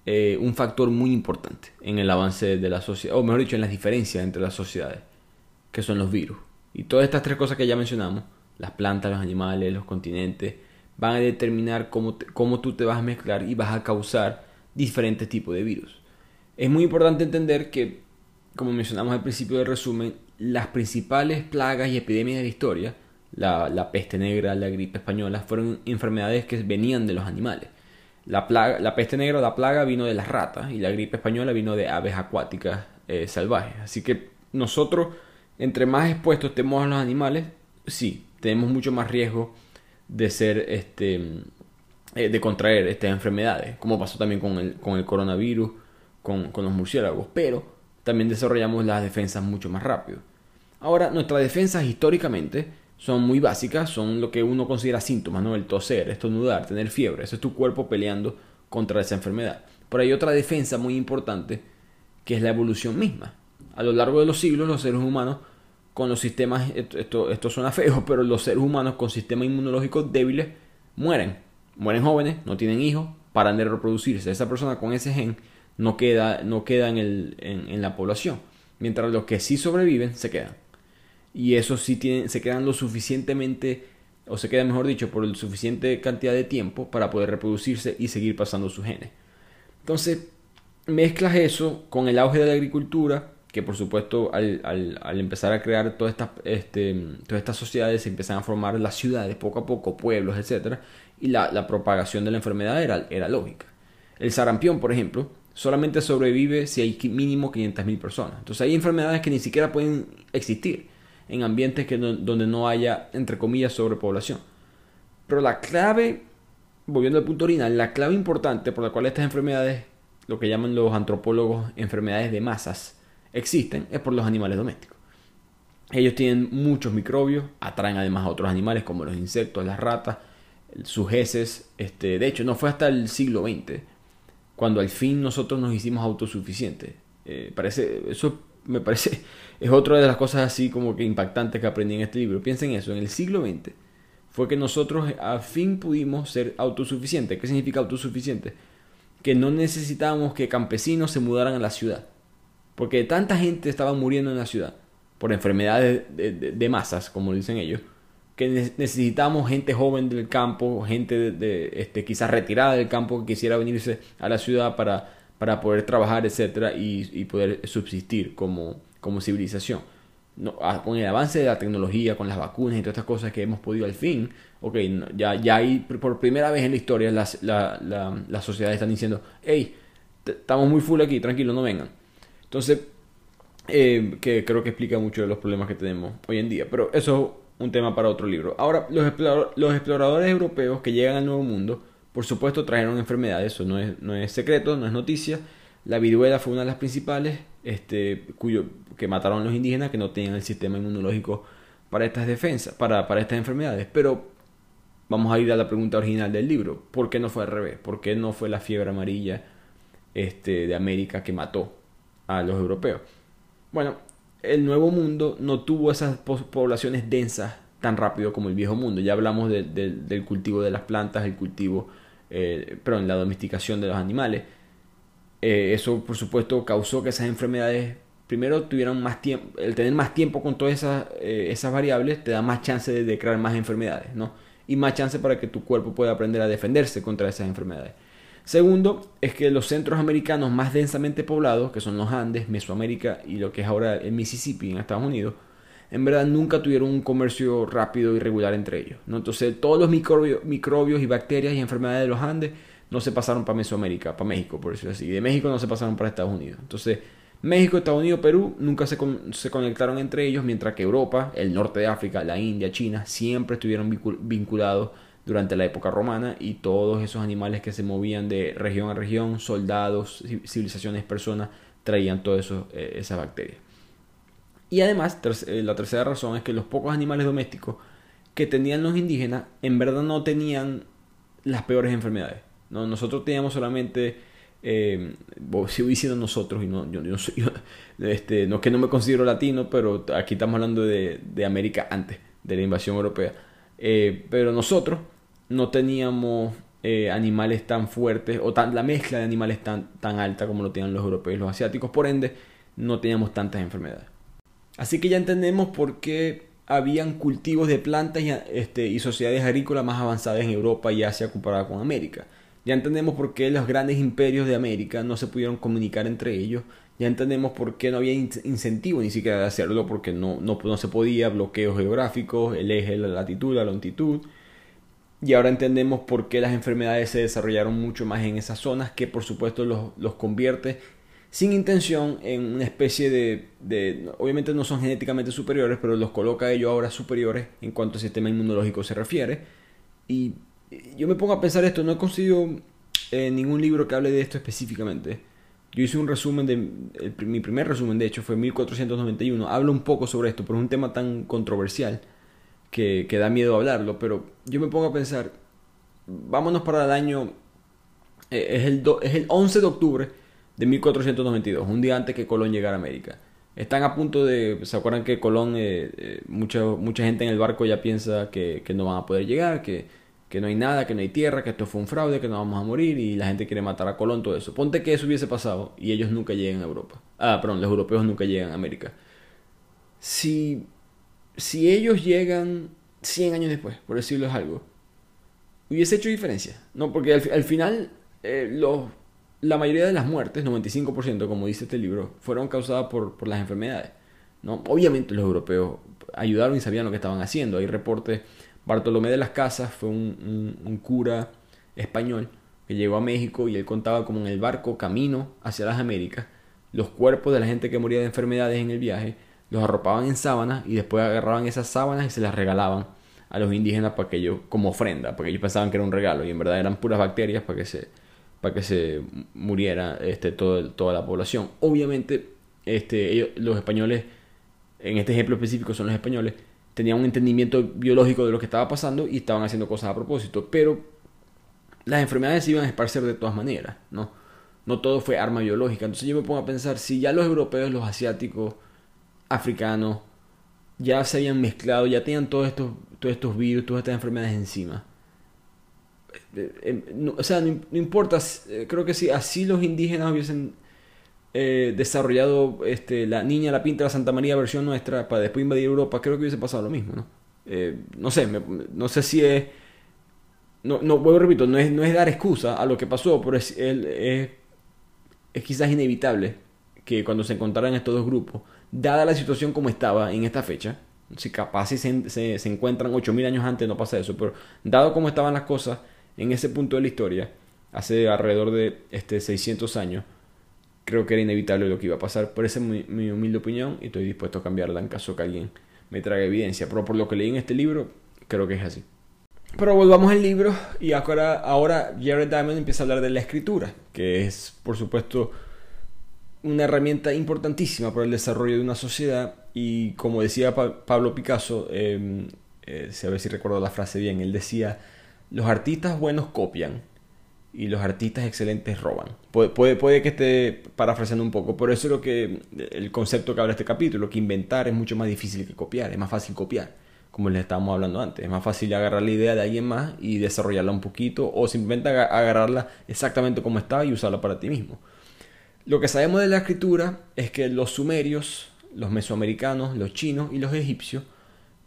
eh, un factor muy importante en el avance de la sociedad, o mejor dicho, en las diferencias entre las sociedades, que son los virus. Y todas estas tres cosas que ya mencionamos, las plantas, los animales, los continentes, van a determinar cómo, cómo tú te vas a mezclar y vas a causar diferentes tipos de virus. Es muy importante entender que, como mencionamos al principio del resumen, las principales plagas y epidemias de la historia, la, la peste negra, la gripe española, fueron enfermedades que venían de los animales. La, plaga, la peste negra o la plaga vino de las ratas y la gripe española vino de aves acuáticas eh, salvajes. Así que nosotros, entre más expuestos estemos a los animales, sí, tenemos mucho más riesgo de ser, este, eh, de contraer estas enfermedades, como pasó también con el, con el coronavirus, con, con los murciélagos, pero también desarrollamos las defensas mucho más rápido. Ahora, nuestras defensas históricamente son muy básicas, son lo que uno considera síntomas, ¿no? El toser, estornudar, tener fiebre, eso es tu cuerpo peleando contra esa enfermedad. Pero hay otra defensa muy importante que es la evolución misma. A lo largo de los siglos los seres humanos con los sistemas, esto, esto, suena feo, pero los seres humanos con sistemas inmunológicos débiles mueren. Mueren jóvenes, no tienen hijos, paran de reproducirse. Esa persona con ese gen no queda, no en, el, en la población. Mientras los que sí sobreviven se quedan y eso sí tienen, se quedan lo suficientemente, o se quedan mejor dicho, por el suficiente cantidad de tiempo para poder reproducirse y seguir pasando sus genes. Entonces, mezclas eso con el auge de la agricultura, que por supuesto al, al, empezar a crear todas estas, este, todas estas sociedades se empiezan a formar las ciudades poco a poco, pueblos, etc. Y la, la propagación de la enfermedad era, era lógica. El sarampión, por ejemplo, solamente sobrevive si hay mínimo 500.000 personas. Entonces hay enfermedades que ni siquiera pueden existir en ambientes que donde no haya, entre comillas, sobrepoblación. Pero la clave, volviendo al punto original, la clave importante por la cual estas enfermedades, lo que llaman los antropólogos enfermedades de masas, existen, es por los animales domésticos. Ellos tienen muchos microbios, atraen además a otros animales como los insectos, las ratas, sus heces. Este, de hecho, no fue hasta el siglo XX cuando al fin nosotros nos hicimos autosuficientes. Eh, parece, eso me parece, es otra de las cosas así como que impactantes que aprendí en este libro. Piensen eso, en el siglo XX fue que nosotros al fin pudimos ser autosuficientes. ¿Qué significa autosuficiente? Que no necesitábamos que campesinos se mudaran a la ciudad. Porque tanta gente estaba muriendo en la ciudad por enfermedades de, masas, como dicen ellos, que necesitamos gente joven del campo, gente de, este, quizás retirada del campo que quisiera venirse a la ciudad para para poder trabajar, etcétera, y, poder subsistir como, como civilización. Con el avance de la tecnología, con las vacunas y todas estas cosas que hemos podido al fin, ok, ya, ya hay por primera vez en la historia las, la, las sociedades están diciendo, hey, estamos muy full aquí, tranquilo, no vengan. Entonces, eh, que creo que explica mucho de los problemas que tenemos hoy en día, pero eso es un tema para otro libro. Ahora, los, exploradores europeos que llegan al Nuevo Mundo, por supuesto trajeron enfermedades, eso no es, no es secreto, no es noticia. La viruela fue una de las principales, este, cuyo, que mataron a los indígenas que no tenían el sistema inmunológico para estas defensas, para, para estas enfermedades. Pero vamos a ir a la pregunta original del libro. ¿Por qué no fue al revés? ¿Por qué no fue la fiebre amarilla este, de América que mató a los europeos? Bueno, el nuevo mundo no tuvo esas poblaciones densas tan rápido como el viejo mundo. Ya hablamos del cultivo de las plantas, el cultivo eh, en la domesticación de los animales. Eh, eso, por supuesto, causó que esas enfermedades, primero, tuvieran más tiempo. El tener más tiempo con todas esas, eh, esas variables te da más chance de, crear más enfermedades, ¿no? Y más chance para que tu cuerpo pueda aprender a defenderse contra esas enfermedades. Segundo, es que los centros americanos más densamente poblados, que son los Andes, Mesoamérica y lo que es ahora el Mississippi en Estados Unidos, en verdad nunca tuvieron un comercio rápido y regular entre ellos. ¿no? Entonces todos los microbios, microbios y bacterias y enfermedades de los Andes no se pasaron para Mesoamérica, para México, por decirlo así. De México no se pasaron para Estados Unidos. Entonces México, Estados Unidos, Perú nunca se, se, conectaron entre ellos, mientras que Europa, el norte de África, la India, China, siempre estuvieron vinculados durante la época romana y todos esos animales que se movían de región a región, soldados, civilizaciones, personas, traían todas eh, esas bacterias. Y además, eh, la tercera razón es que los pocos animales domésticos que tenían los indígenas en verdad no tenían las peores enfermedades. ¿no? Nosotros teníamos solamente eh, sigo diciendo nosotros, y no, yo, no soy, este, no es que no me considero latino, pero aquí estamos hablando de, de América antes de la invasión europea. Eh, pero nosotros no teníamos eh, animales tan fuertes o tan, la mezcla de animales tan, tan alta como lo tenían los europeos y los asiáticos, por ende no teníamos tantas enfermedades. Así que ya entendemos por qué habían cultivos de plantas y, este, y sociedades agrícolas más avanzadas en Europa y Asia comparada con América. Ya entendemos por qué los grandes imperios de América no se pudieron comunicar entre ellos. Ya entendemos por qué no había incentivo ni siquiera de hacerlo, porque no, no, no se podía, bloqueos geográficos, el eje, la latitud, la longitud. Y ahora entendemos por qué las enfermedades se desarrollaron mucho más en esas zonas, que por supuesto los, los convierte sin intención en una especie de, de, Obviamente no son genéticamente superiores, pero los coloca ellos ahora superiores en cuanto al sistema inmunológico se refiere. Y yo me pongo a pensar esto, no he conseguido eh, ningún libro que hable de esto específicamente. Yo hice un resumen de. mi primer resumen, de hecho, fue 1491. Hablo un poco sobre esto, pero es un tema tan controversial que, que da miedo hablarlo. Pero yo me pongo a pensar. Vámonos para el año. Eh, es, el es el 11 de octubre de 1492, un día antes que Colón llegara a América. Están a punto de. ¿Se acuerdan que Colón. Eh, mucha, mucha gente en el barco ya piensa que, que no van a poder llegar, que que no hay nada, que no hay tierra, que esto fue un fraude, que no vamos a morir y la gente quiere matar a Colón, todo eso. Ponte que eso hubiese pasado y ellos nunca llegan a Europa. Ah, perdón, los europeos nunca llegan a América. Si, si ellos llegan 100 años después, por decirlo algo, hubiese hecho diferencia. No, porque al, final eh, los, la mayoría de las muertes, 95% como dice este libro, fueron causadas por, por las enfermedades. ¿no? Obviamente los europeos ayudaron y sabían lo que estaban haciendo. Hay reportes Bartolomé de las Casas fue un, cura español que llegó a México y él contaba como en el barco camino hacia las Américas, los cuerpos de la gente que moría de enfermedades en el viaje los arropaban en sábanas y después agarraban esas sábanas y se las regalaban a los indígenas para que ellos, como ofrenda, porque ellos pensaban que era un regalo y en verdad eran puras bacterias para que se, para que se muriera este, todo, toda la población. Obviamente, este, los españoles, en este ejemplo específico son los españoles, tenían un entendimiento biológico de lo que estaba pasando y estaban haciendo cosas a propósito. Pero las enfermedades se iban a esparcer de todas maneras, ¿no? No todo fue arma biológica. Entonces yo me pongo a pensar, si ya los europeos, los asiáticos, africanos, ya se habían mezclado, ya tenían todos estos, todos estos virus, todas estas enfermedades encima. Eh, eh, o sea, no, importa, eh, creo que si así los indígenas hubiesen eh, desarrollado este, la niña la pinta la Santa María versión nuestra para después invadir Europa, creo que hubiese pasado lo mismo, ¿no? Eh, no sé, no sé si es... No, no, vuelvo repito, no es, no es dar excusa a lo que pasó, pero es quizás inevitable que cuando se encontraran estos dos grupos, dada la situación como estaba en esta fecha, si capaz si se, se, se encuentran 8.000 años antes no pasa eso, pero dado como estaban las cosas en ese punto de la historia, hace alrededor de este, 600 años, creo que era inevitable lo que iba a pasar. Por esa es mi, humilde opinión y estoy dispuesto a cambiarla en caso que alguien me traiga evidencia. Pero por lo que leí en este libro, creo que es así. Pero volvamos al libro y ahora, ahora Jared Diamond empieza a hablar de la escritura, que es por supuesto una herramienta importantísima para el desarrollo de una sociedad y como decía Pablo Picasso, eh, eh, a ver si recuerdo la frase bien, él decía, los artistas buenos copian, y los artistas excelentes roban. Puede, puede, puede, que esté parafraseando un poco, pero eso es lo que el concepto que habla este capítulo, que inventar es mucho más difícil que copiar, es más fácil copiar, como les estábamos hablando antes, es más fácil agarrar la idea de alguien más y desarrollarla un poquito o simplemente agarrarla exactamente como está y usarla para ti mismo. Lo que sabemos de la escritura es que los sumerios, los mesoamericanos, los chinos y los egipcios,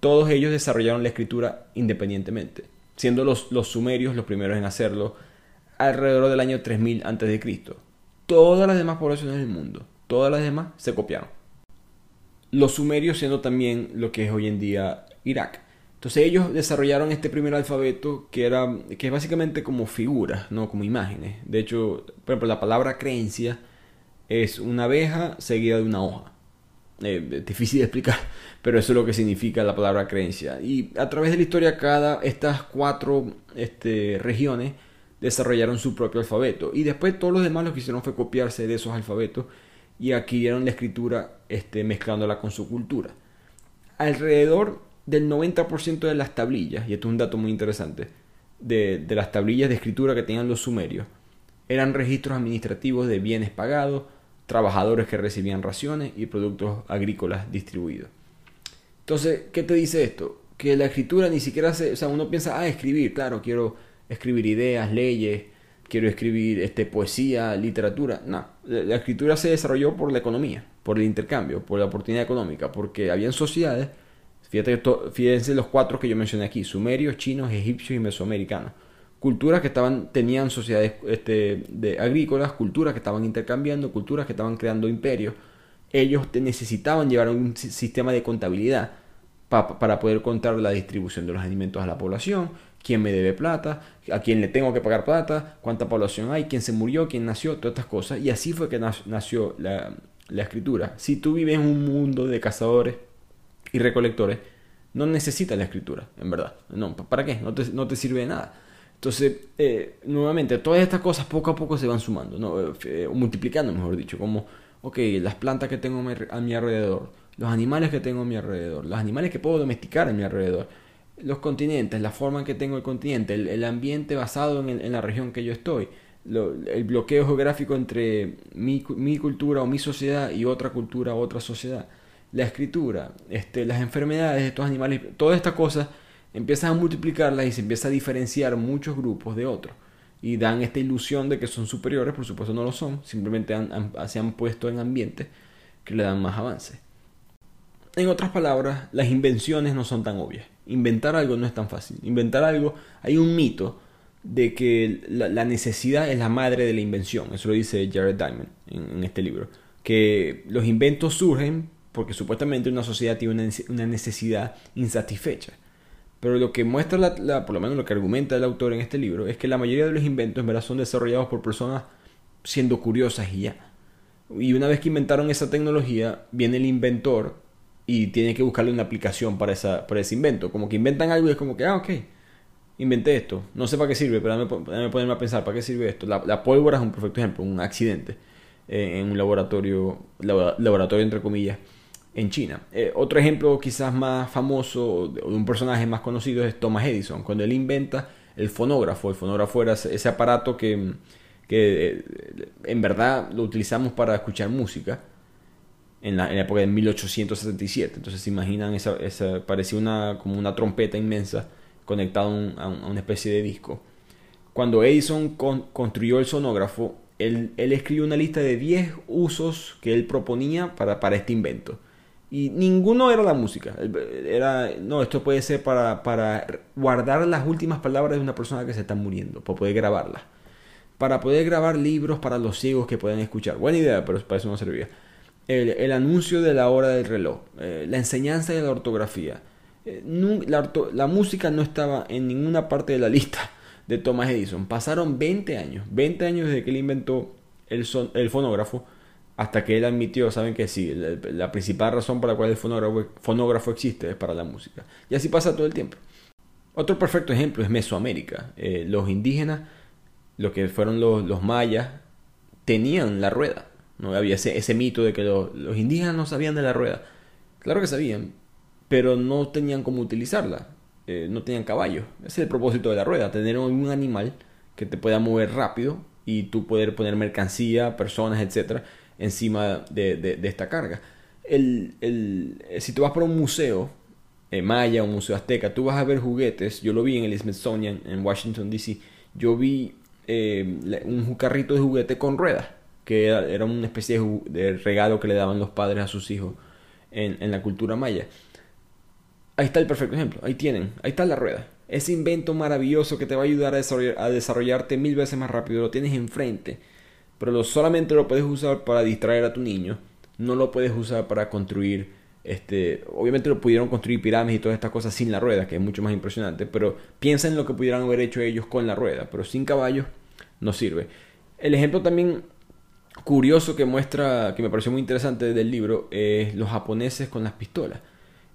todos ellos desarrollaron la escritura independientemente, siendo los, los sumerios los primeros en hacerlo, alrededor del año 3000 a.C. Todas las demás poblaciones del mundo, todas las demás se copiaron. Los sumerios siendo también lo que es hoy en día Irak. Entonces ellos desarrollaron este primer alfabeto que era que es básicamente como figuras, no como imágenes. De hecho, por ejemplo, la palabra creencia es una abeja seguida de una hoja. Eh, difícil de explicar, pero eso es lo que significa la palabra creencia. Y a través de la historia, cada estas cuatro este, regiones desarrollaron su propio alfabeto. Y después todos los demás lo que hicieron fue copiarse de esos alfabetos y adquirieron la escritura este, mezclándola con su cultura. Alrededor del 90% de las tablillas, y esto es un dato muy interesante, de, de las tablillas de escritura que tenían los sumerios, eran registros administrativos de bienes pagados, trabajadores que recibían raciones y productos agrícolas distribuidos. Entonces, ¿qué te dice esto? Que la escritura ni siquiera se... O sea, uno piensa, ah, escribir, claro, quiero escribir ideas, leyes, quiero escribir este, poesía, literatura. No, la escritura se desarrolló por la economía, por el intercambio, por la oportunidad económica, porque habían sociedades, fíjate, fíjense los cuatro que yo mencioné aquí, sumerios, chinos, egipcios y mesoamericanos. Culturas que estaban, tenían sociedades este, de agrícolas, culturas que estaban intercambiando, culturas que estaban creando imperios. Ellos necesitaban llevar un sistema de contabilidad para poder contar la distribución de los alimentos a la población, quién me debe plata, a quién le tengo que pagar plata, cuánta población hay, quién se murió, quién nació, todas estas cosas. Y así fue que nació la, escritura. Si tú vives en un mundo de cazadores y recolectores, no necesitas la escritura, en verdad. No, ¿Para qué? No te, no te sirve de nada. Entonces, eh, nuevamente, todas estas cosas poco a poco se van sumando, ¿no? Eh, eh, multiplicando, mejor dicho, como, ok, las plantas que tengo a mi alrededor, los animales que tengo a mi alrededor, los animales que puedo domesticar a mi alrededor, los continentes, la forma en que tengo el continente, el, ambiente basado en, la región que yo estoy, el bloqueo geográfico entre mi, cultura o mi sociedad y otra cultura o otra sociedad, la escritura, este, las enfermedades de estos animales, todas estas cosas empiezan a multiplicarlas y se empieza a diferenciar muchos grupos de otros. Y dan esta ilusión de que son superiores, por supuesto no lo son, simplemente se han puesto en ambientes que le dan más avance. En otras palabras, las invenciones no son tan obvias. Inventar algo no es tan fácil. Inventar algo, hay un mito de que la, necesidad es la madre de la invención. Eso lo dice Jared Diamond en, este libro. Que los inventos surgen porque supuestamente una sociedad tiene una, necesidad insatisfecha. Pero lo que muestra, la, por lo menos lo que argumenta el autor en este libro, es que la mayoría de los inventos en verdad son desarrollados por personas siendo curiosas y ya. Y una vez que inventaron esa tecnología, viene el inventor y tiene que buscarle una aplicación para, esa, para ese invento. Como que inventan algo y es como que, ah, ok, inventé esto. No sé para qué sirve, pero déjame, ponerme a pensar, ¿para qué sirve esto? La, pólvora es un perfecto ejemplo, un accidente eh, en un laboratorio, laboratorio entre comillas, en China. Eh, otro ejemplo quizás más famoso, de un personaje más conocido, es Thomas Edison, cuando él inventa el fonógrafo. El fonógrafo era ese aparato que, que eh, en verdad lo utilizamos para escuchar música en la, época de 1877. Entonces se imaginan, esa, esa, parecía una, como una trompeta inmensa conectada a, una especie de disco. Cuando Edison construyó el sonógrafo, él, él, escribió una lista de 10 usos que él proponía para, para este invento. Y ninguno era la música. Era, no, esto puede ser para, para guardar las últimas palabras de una persona que se está muriendo, para poder grabarlas. Para poder grabar libros para los ciegos que puedan escuchar. Buena idea, pero para eso no servía el, anuncio de la hora del reloj, eh, la enseñanza de la ortografía. Eh, la, música no estaba en ninguna parte de la lista de Thomas Edison. Pasaron 20 años, 20 años desde que él inventó el, el fonógrafo hasta que él admitió, saben que sí, la, principal razón por la cual el fonógrafo, fonógrafo, existe es para la música. Y así pasa todo el tiempo. Otro perfecto ejemplo es Mesoamérica. Eh, los indígenas, lo que fueron los, los mayas, tenían la rueda. No había ese, mito de que los indígenas no sabían de la rueda. Claro que sabían, pero no tenían cómo utilizarla. Eh, no tenían caballos. Ese es el propósito de la rueda, tener un animal que te pueda mover rápido y tú poder poner mercancía, personas, etcétera, encima de, esta carga. El, el, si tú vas por un museo eh, maya un museo azteca, tú vas a ver juguetes. Yo lo vi en el Smithsonian en Washington DC. Yo vi eh, un carrito de juguete con ruedas que era, una especie de, regalo que le daban los padres a sus hijos en, la cultura maya. Ahí está el perfecto ejemplo, ahí tienen, ahí está la rueda. Ese invento maravilloso que te va a ayudar a, desarrollarte mil veces más rápido, lo tienes enfrente, pero solamente lo puedes usar para distraer a tu niño, no lo puedes usar para construir este, obviamente lo pudieron construir pirámides y todas estas cosas sin la rueda, que es mucho más impresionante, pero piensa en lo que pudieran haber hecho ellos con la rueda, pero sin caballos no sirve. El ejemplo también curioso que muestra, que me pareció muy interesante del libro, es los japoneses con las pistolas.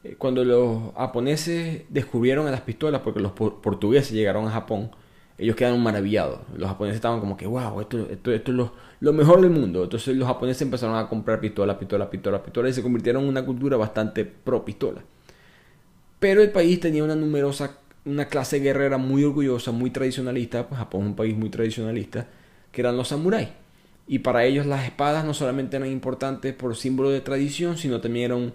Eh, cuando los japoneses descubrieron las pistolas, porque los portugueses llegaron a Japón, ellos quedaron maravillados. Los japoneses estaban como que, wow, esto, esto, esto es lo, mejor del mundo. Entonces los japoneses empezaron a comprar pistolas, pistolas, pistolas, pistolas y se convirtieron en una cultura bastante pro pistola. Pero el país tenía una numerosa, una clase guerrera muy orgullosa, muy tradicionalista. Pues Japón es un país muy tradicionalista, que eran los samuráis. Y para ellos las espadas no solamente eran importantes por símbolo de tradición, sino también eran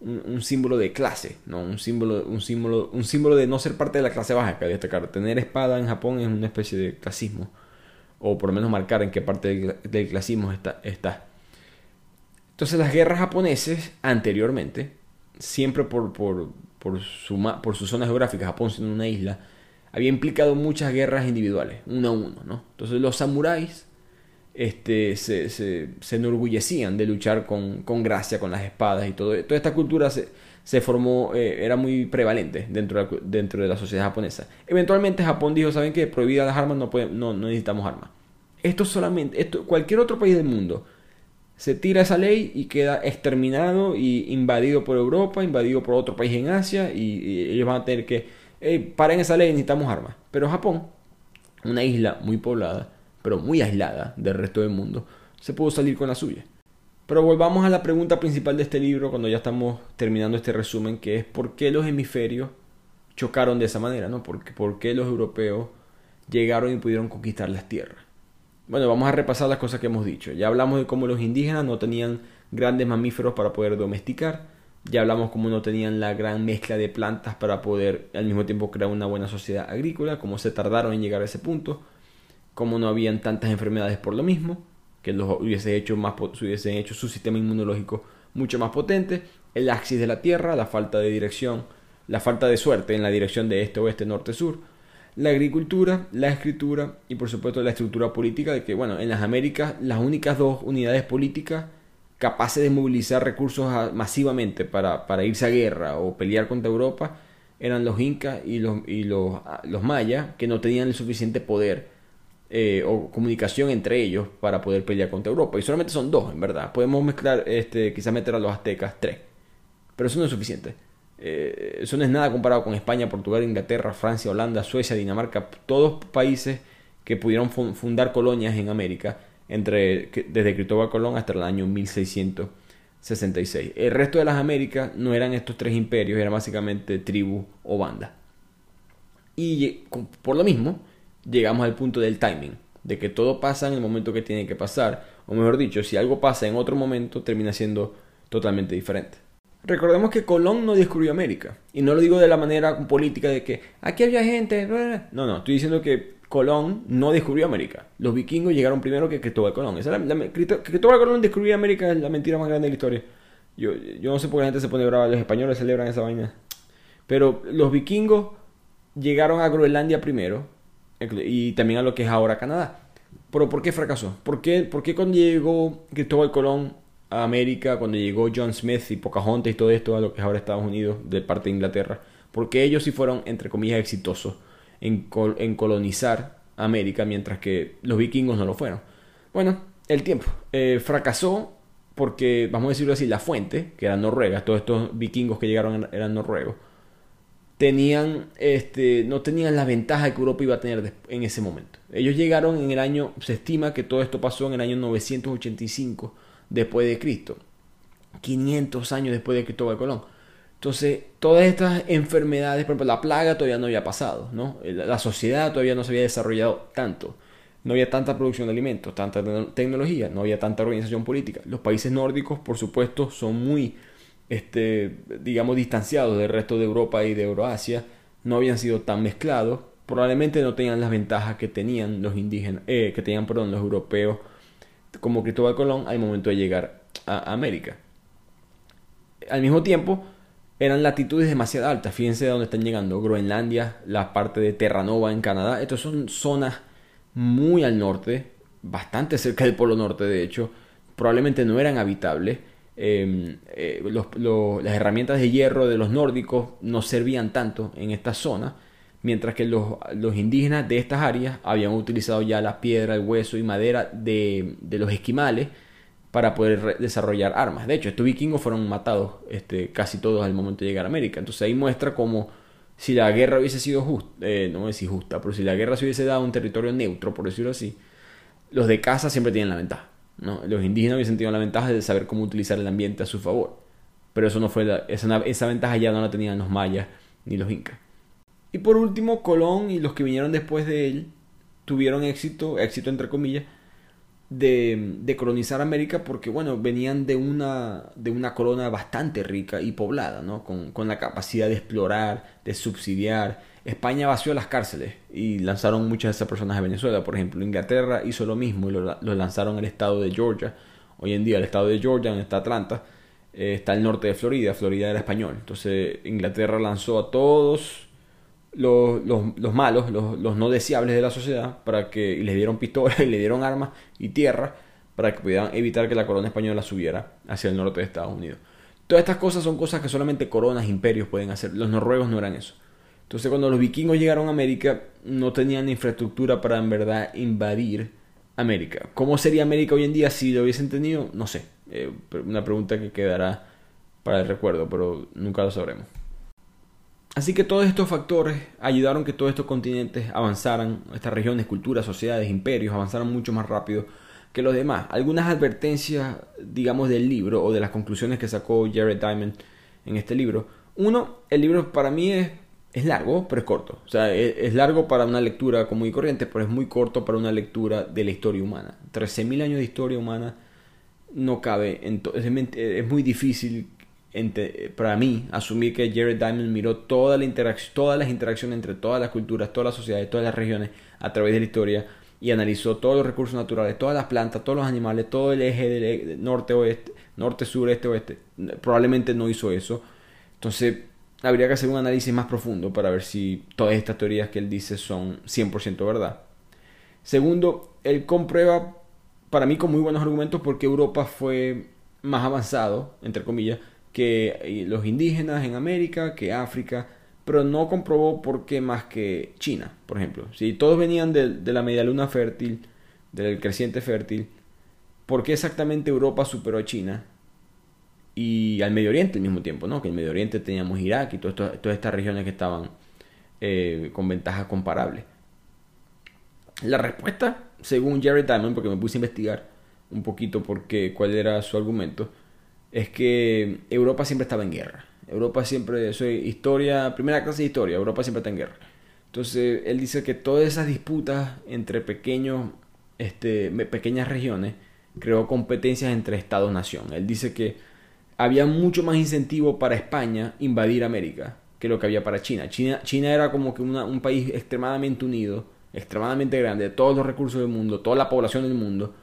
un, símbolo de clase, ¿no? Un símbolo, un, símbolo, un símbolo de no ser parte de la clase baja, que destacar. Tener espada en Japón es una especie de clasismo, o por lo menos marcar en qué parte del, clasismo está, está. Entonces las guerras japoneses anteriormente, siempre por, por, por, su, por su zona geográfica, Japón siendo una isla, había implicado muchas guerras individuales, uno a uno, ¿no? Entonces los samuráis este, se, se, enorgullecían de luchar con, con, gracia, con las espadas y todo. Toda esta cultura se, se formó, eh, era muy prevalente dentro de, la, dentro de la sociedad japonesa. Eventualmente Japón dijo, ¿saben qué? Prohibidas las armas, no, no, no necesitamos armas. Esto solamente, esto, cualquier otro país del mundo se tira esa ley y queda exterminado y invadido por Europa, invadido por otro país en Asia y, ellos van a tener que, hey, paren esa ley, necesitamos armas. Pero Japón, una isla muy poblada, pero muy aislada del resto del mundo, se pudo salir con la suya. Pero volvamos a la pregunta principal de este libro cuando ya estamos terminando este resumen, que es por qué los hemisferios chocaron de esa manera, ¿no? ¿Por qué, por qué los europeos llegaron y pudieron conquistar las tierras? Bueno, vamos a repasar las cosas que hemos dicho. Ya hablamos de cómo los indígenas no tenían grandes mamíferos para poder domesticar. Ya hablamos cómo no tenían la gran mezcla de plantas para poder al mismo tiempo crear una buena sociedad agrícola, cómo se tardaron en llegar a ese punto como no habían tantas enfermedades por lo mismo, que los hubiese hecho, más, hubiesen hecho su sistema inmunológico mucho más potente, el axis de la Tierra, la falta de dirección, la falta de suerte en la dirección de este, oeste, norte, sur, la agricultura, la escritura y por supuesto la estructura política de que, bueno, en las Américas las únicas dos unidades políticas capaces de movilizar recursos masivamente para, para irse a guerra o pelear contra Europa eran los incas y los, y los, los mayas que no tenían el suficiente poder eh, o comunicación entre ellos para poder pelear contra Europa. Y solamente son dos, en verdad. Podemos mezclar, este, quizás meter a los aztecas, tres. Pero eso no es suficiente. Eh, eso no es nada comparado con España, Portugal, Inglaterra, Francia, Holanda, Suecia, Dinamarca, todos países que pudieron fundar colonias en América entre, desde Cristóbal Colón hasta el año 1666. El resto de las Américas no eran estos tres imperios, eran básicamente tribu o banda. Y por lo mismo, llegamos al punto del timing, de que todo pasa en el momento que tiene que pasar, o mejor dicho, si algo pasa en otro momento, termina siendo totalmente diferente. Recordemos que Colón no descubrió América, y no lo digo de la manera política de que aquí había gente, no, no, estoy diciendo que Colón no descubrió América. Los vikingos llegaron primero que Cristóbal Colón. Esa Cristóbal Colón descubrió América es la mentira más grande de la historia. Yo, yo no sé por qué la gente se pone brava, los españoles celebran esa vaina. Pero los vikingos llegaron a Groenlandia primero, y también a lo que es ahora Canadá. Pero ¿por qué fracasó? ¿Por qué, por qué cuando llegó Cristóbal Colón a América, cuando llegó John Smith y Pocahontas y todo esto a lo que es ahora Estados Unidos de parte de Inglaterra, porque ellos sí fueron, entre comillas, exitosos en, colonizar América, mientras que los vikingos no lo fueron? Bueno, el tiempo. Eh, fracasó porque, vamos a decirlo así, la fuente, que era Noruega, todos estos vikingos que llegaron eran noruegos, tenían, este, no tenían la ventaja que Europa iba a tener en ese momento. Ellos llegaron en el año, se estima que todo esto pasó en el año 985 después de Cristo, 500 años después de Cristóbal Colón. Entonces, todas estas enfermedades, por ejemplo, la plaga todavía no había pasado, ¿no? La sociedad todavía no se había desarrollado tanto. No había tanta producción de alimentos, tanta tecnología, no había tanta organización política. Los países nórdicos, por supuesto, son muy este, digamos, distanciados del resto de Europa y de Euroasia, no habían sido tan mezclados, probablemente no tenían las ventajas que tenían los indígenas, eh, que tenían, perdón, los europeos. Como Cristóbal Colón al momento de llegar a América. Al mismo tiempo, eran latitudes demasiado altas, fíjense de dónde están llegando, Groenlandia, la parte de Terranova en Canadá, estas son zonas muy al norte, bastante cerca del Polo Norte de hecho, probablemente no eran habitables, Em, eh, las herramientas de hierro de los nórdicos no servían tanto en esta zona, mientras que los, indígenas de estas áreas habían utilizado ya la piedra, el hueso y madera de, los esquimales para poder desarrollar armas. De hecho, estos vikingos fueron matados este, casi todos al momento de llegar a América. Entonces ahí muestra cómo si la guerra hubiese sido justa, eh, no es justa, pero si la guerra se hubiese dado un territorio neutro, por decirlo así, los de casa siempre tienen la ventaja. Los indígenas hubiesen tenido la ventaja de saber cómo utilizar el ambiente a su favor. Pero eso no fue esa, esa ventaja ya no la tenían los mayas ni los incas. Y por último, Colón y los que vinieron después de él tuvieron éxito, éxito entre comillas, de, de, colonizar América porque, bueno, venían de una, de una corona bastante rica y poblada, ¿no? Con, con la capacidad de explorar, de subsidiar. España vació las cárceles y lanzaron muchas de esas personas a Venezuela, por ejemplo. Inglaterra hizo lo mismo y lo, lanzaron al estado de Georgia. Hoy en día el estado de Georgia, donde está Atlanta, eh, está al norte de Florida. Florida era español. Entonces Inglaterra lanzó a todos los, los, malos, los, los, no deseables de la sociedad, para que y les dieron pistolas y le dieron armas y tierra para que pudieran evitar que la corona española subiera hacia el norte de Estados Unidos. Todas estas cosas son cosas que solamente coronas, imperios pueden hacer. Los noruegos no eran eso. Entonces cuando los vikingos llegaron a América no tenían infraestructura para en verdad invadir América. ¿Cómo sería América hoy en día si lo hubiesen tenido? No sé. Eh, una pregunta que quedará para el recuerdo, pero nunca lo sabremos. Así que todos estos factores ayudaron que todos estos continentes avanzaran, estas regiones, culturas, sociedades, imperios, avanzaran mucho más rápido que los demás. Algunas advertencias, digamos, del libro o de las conclusiones que sacó Jared Diamond en este libro. Uno, el libro para mí es, es largo, pero es corto. O sea, es, largo para una lectura común y corriente, pero es muy corto para una lectura de la historia humana. 13.000 años de historia humana no cabe, en es, muy difícil para mí, asumir que Jared Diamond miró toda la todas las interacciones entre todas las culturas, todas las sociedades, todas las regiones a través de la historia y analizó todos los recursos naturales, todas las plantas, todos los animales, todo el eje del e, norte-oeste, norte-sur, este-oeste. Probablemente no hizo eso. Entonces, habría que hacer un análisis más profundo para ver si todas estas teorías que él dice son 100% verdad. Segundo, él comprueba para mí con muy buenos argumentos porque Europa fue más avanzado, entre comillas, que los indígenas en América, que África, pero no comprobó por qué más que China, por ejemplo. Si todos venían de, de la media luna fértil, del creciente fértil, ¿por qué exactamente Europa superó a China? Y al Medio Oriente al mismo tiempo, ¿no? Que en el Medio Oriente teníamos Irak y todas estas regiones que estaban eh, con ventajas comparables. La respuesta, según Jerry Diamond, porque me puse a investigar un poquito por qué, cuál era su argumento, es que Europa siempre estaba en guerra. Europa siempre, soy historia, primera clase de historia, Europa siempre está en guerra. Entonces, él dice que todas esas disputas entre pequeños, este, pequeñas regiones creó competencias entre Estados-nación. Él dice que había mucho más incentivo para España invadir América que lo que había para China. China, China era como que un país extremadamente unido, extremadamente grande, todos los recursos del mundo, toda la población del mundo.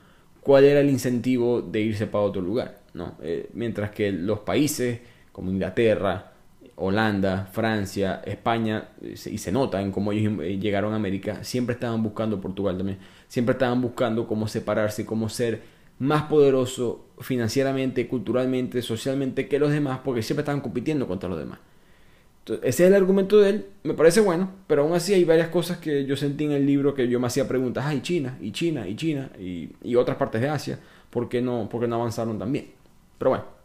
¿Cuál era el incentivo de irse para otro lugar? Eh, mientras que los países como Inglaterra, Holanda, Francia, España, y se nota en cómo ellos eh, llegaron a América, siempre estaban buscando, Portugal también, siempre estaban buscando cómo separarse, cómo ser más poderoso financieramente, culturalmente, socialmente que los demás, porque siempre estaban compitiendo contra los demás. ese es el argumento de él, me parece bueno, pero aún así hay varias cosas que yo sentí en el libro que yo me hacía preguntas, ah, y China, y China, y China, y, y otras partes de Asia, ¿por qué no, por qué no avanzaron también? Pero bueno.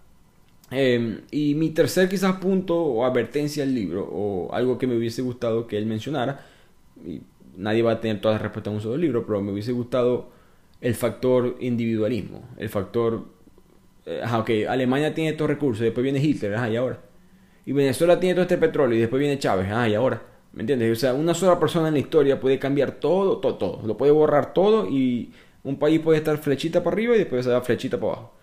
Em, y mi tercer quizás punto o advertencia al libro, o algo que me hubiese gustado que él mencionara, y nadie va a tener todas las respuestas en un solo libro, pero me hubiese gustado el factor individualismo, el factor, eh, ok, Alemania tiene estos recursos, después viene Hitler, ajá, ahora. Y Venezuela tiene todo este petróleo, y después viene Chávez, ajá, ahora. ¿Me entiendes? O sea, una sola persona en la historia puede cambiar todo, todo, todo. Lo puede borrar todo y un país puede estar flechita para arriba y después se flechita para abajo.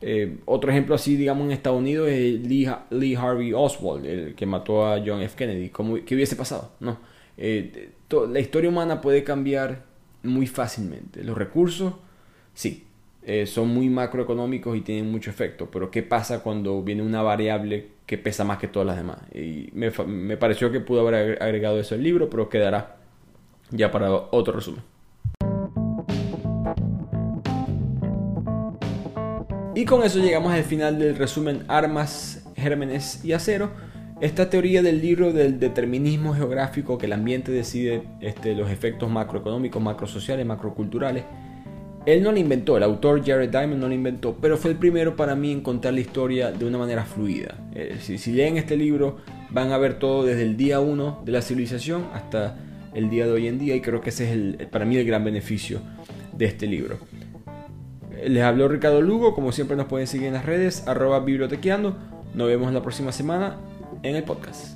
Eh, otro ejemplo así, digamos, en Estados Unidos es Lee, Harvey Oswald, el que mató a John F. Kennedy. ¿Cómo, ¿Qué hubiese pasado? No. Eh, la historia humana puede cambiar muy fácilmente. Los recursos, sí, eh, son muy macroeconómicos y tienen mucho efecto. Pero ¿qué pasa cuando viene una variable que pesa más que todas las demás? Y me, me pareció que pudo haber agregado eso al libro, pero quedará ya para otro resumen. Y con eso llegamos al final del resumen Armas, Gérmenes y Acero. Esta teoría del libro del determinismo geográfico, que el ambiente decide este, los efectos macroeconómicos, macrosociales, macroculturales, él no la inventó, el autor Jared Diamond no la inventó, pero fue el primero para mí en contar la historia de una manera fluida. Eh, si, leen este libro van a ver todo desde el día 1 de la civilización hasta el día de hoy en día y creo que ese es el, para mí el gran beneficio de este libro. Les habló Ricardo Lugo, como siempre nos pueden seguir en las redes, arroba bibliotequeando. Nos vemos la próxima semana en el podcast.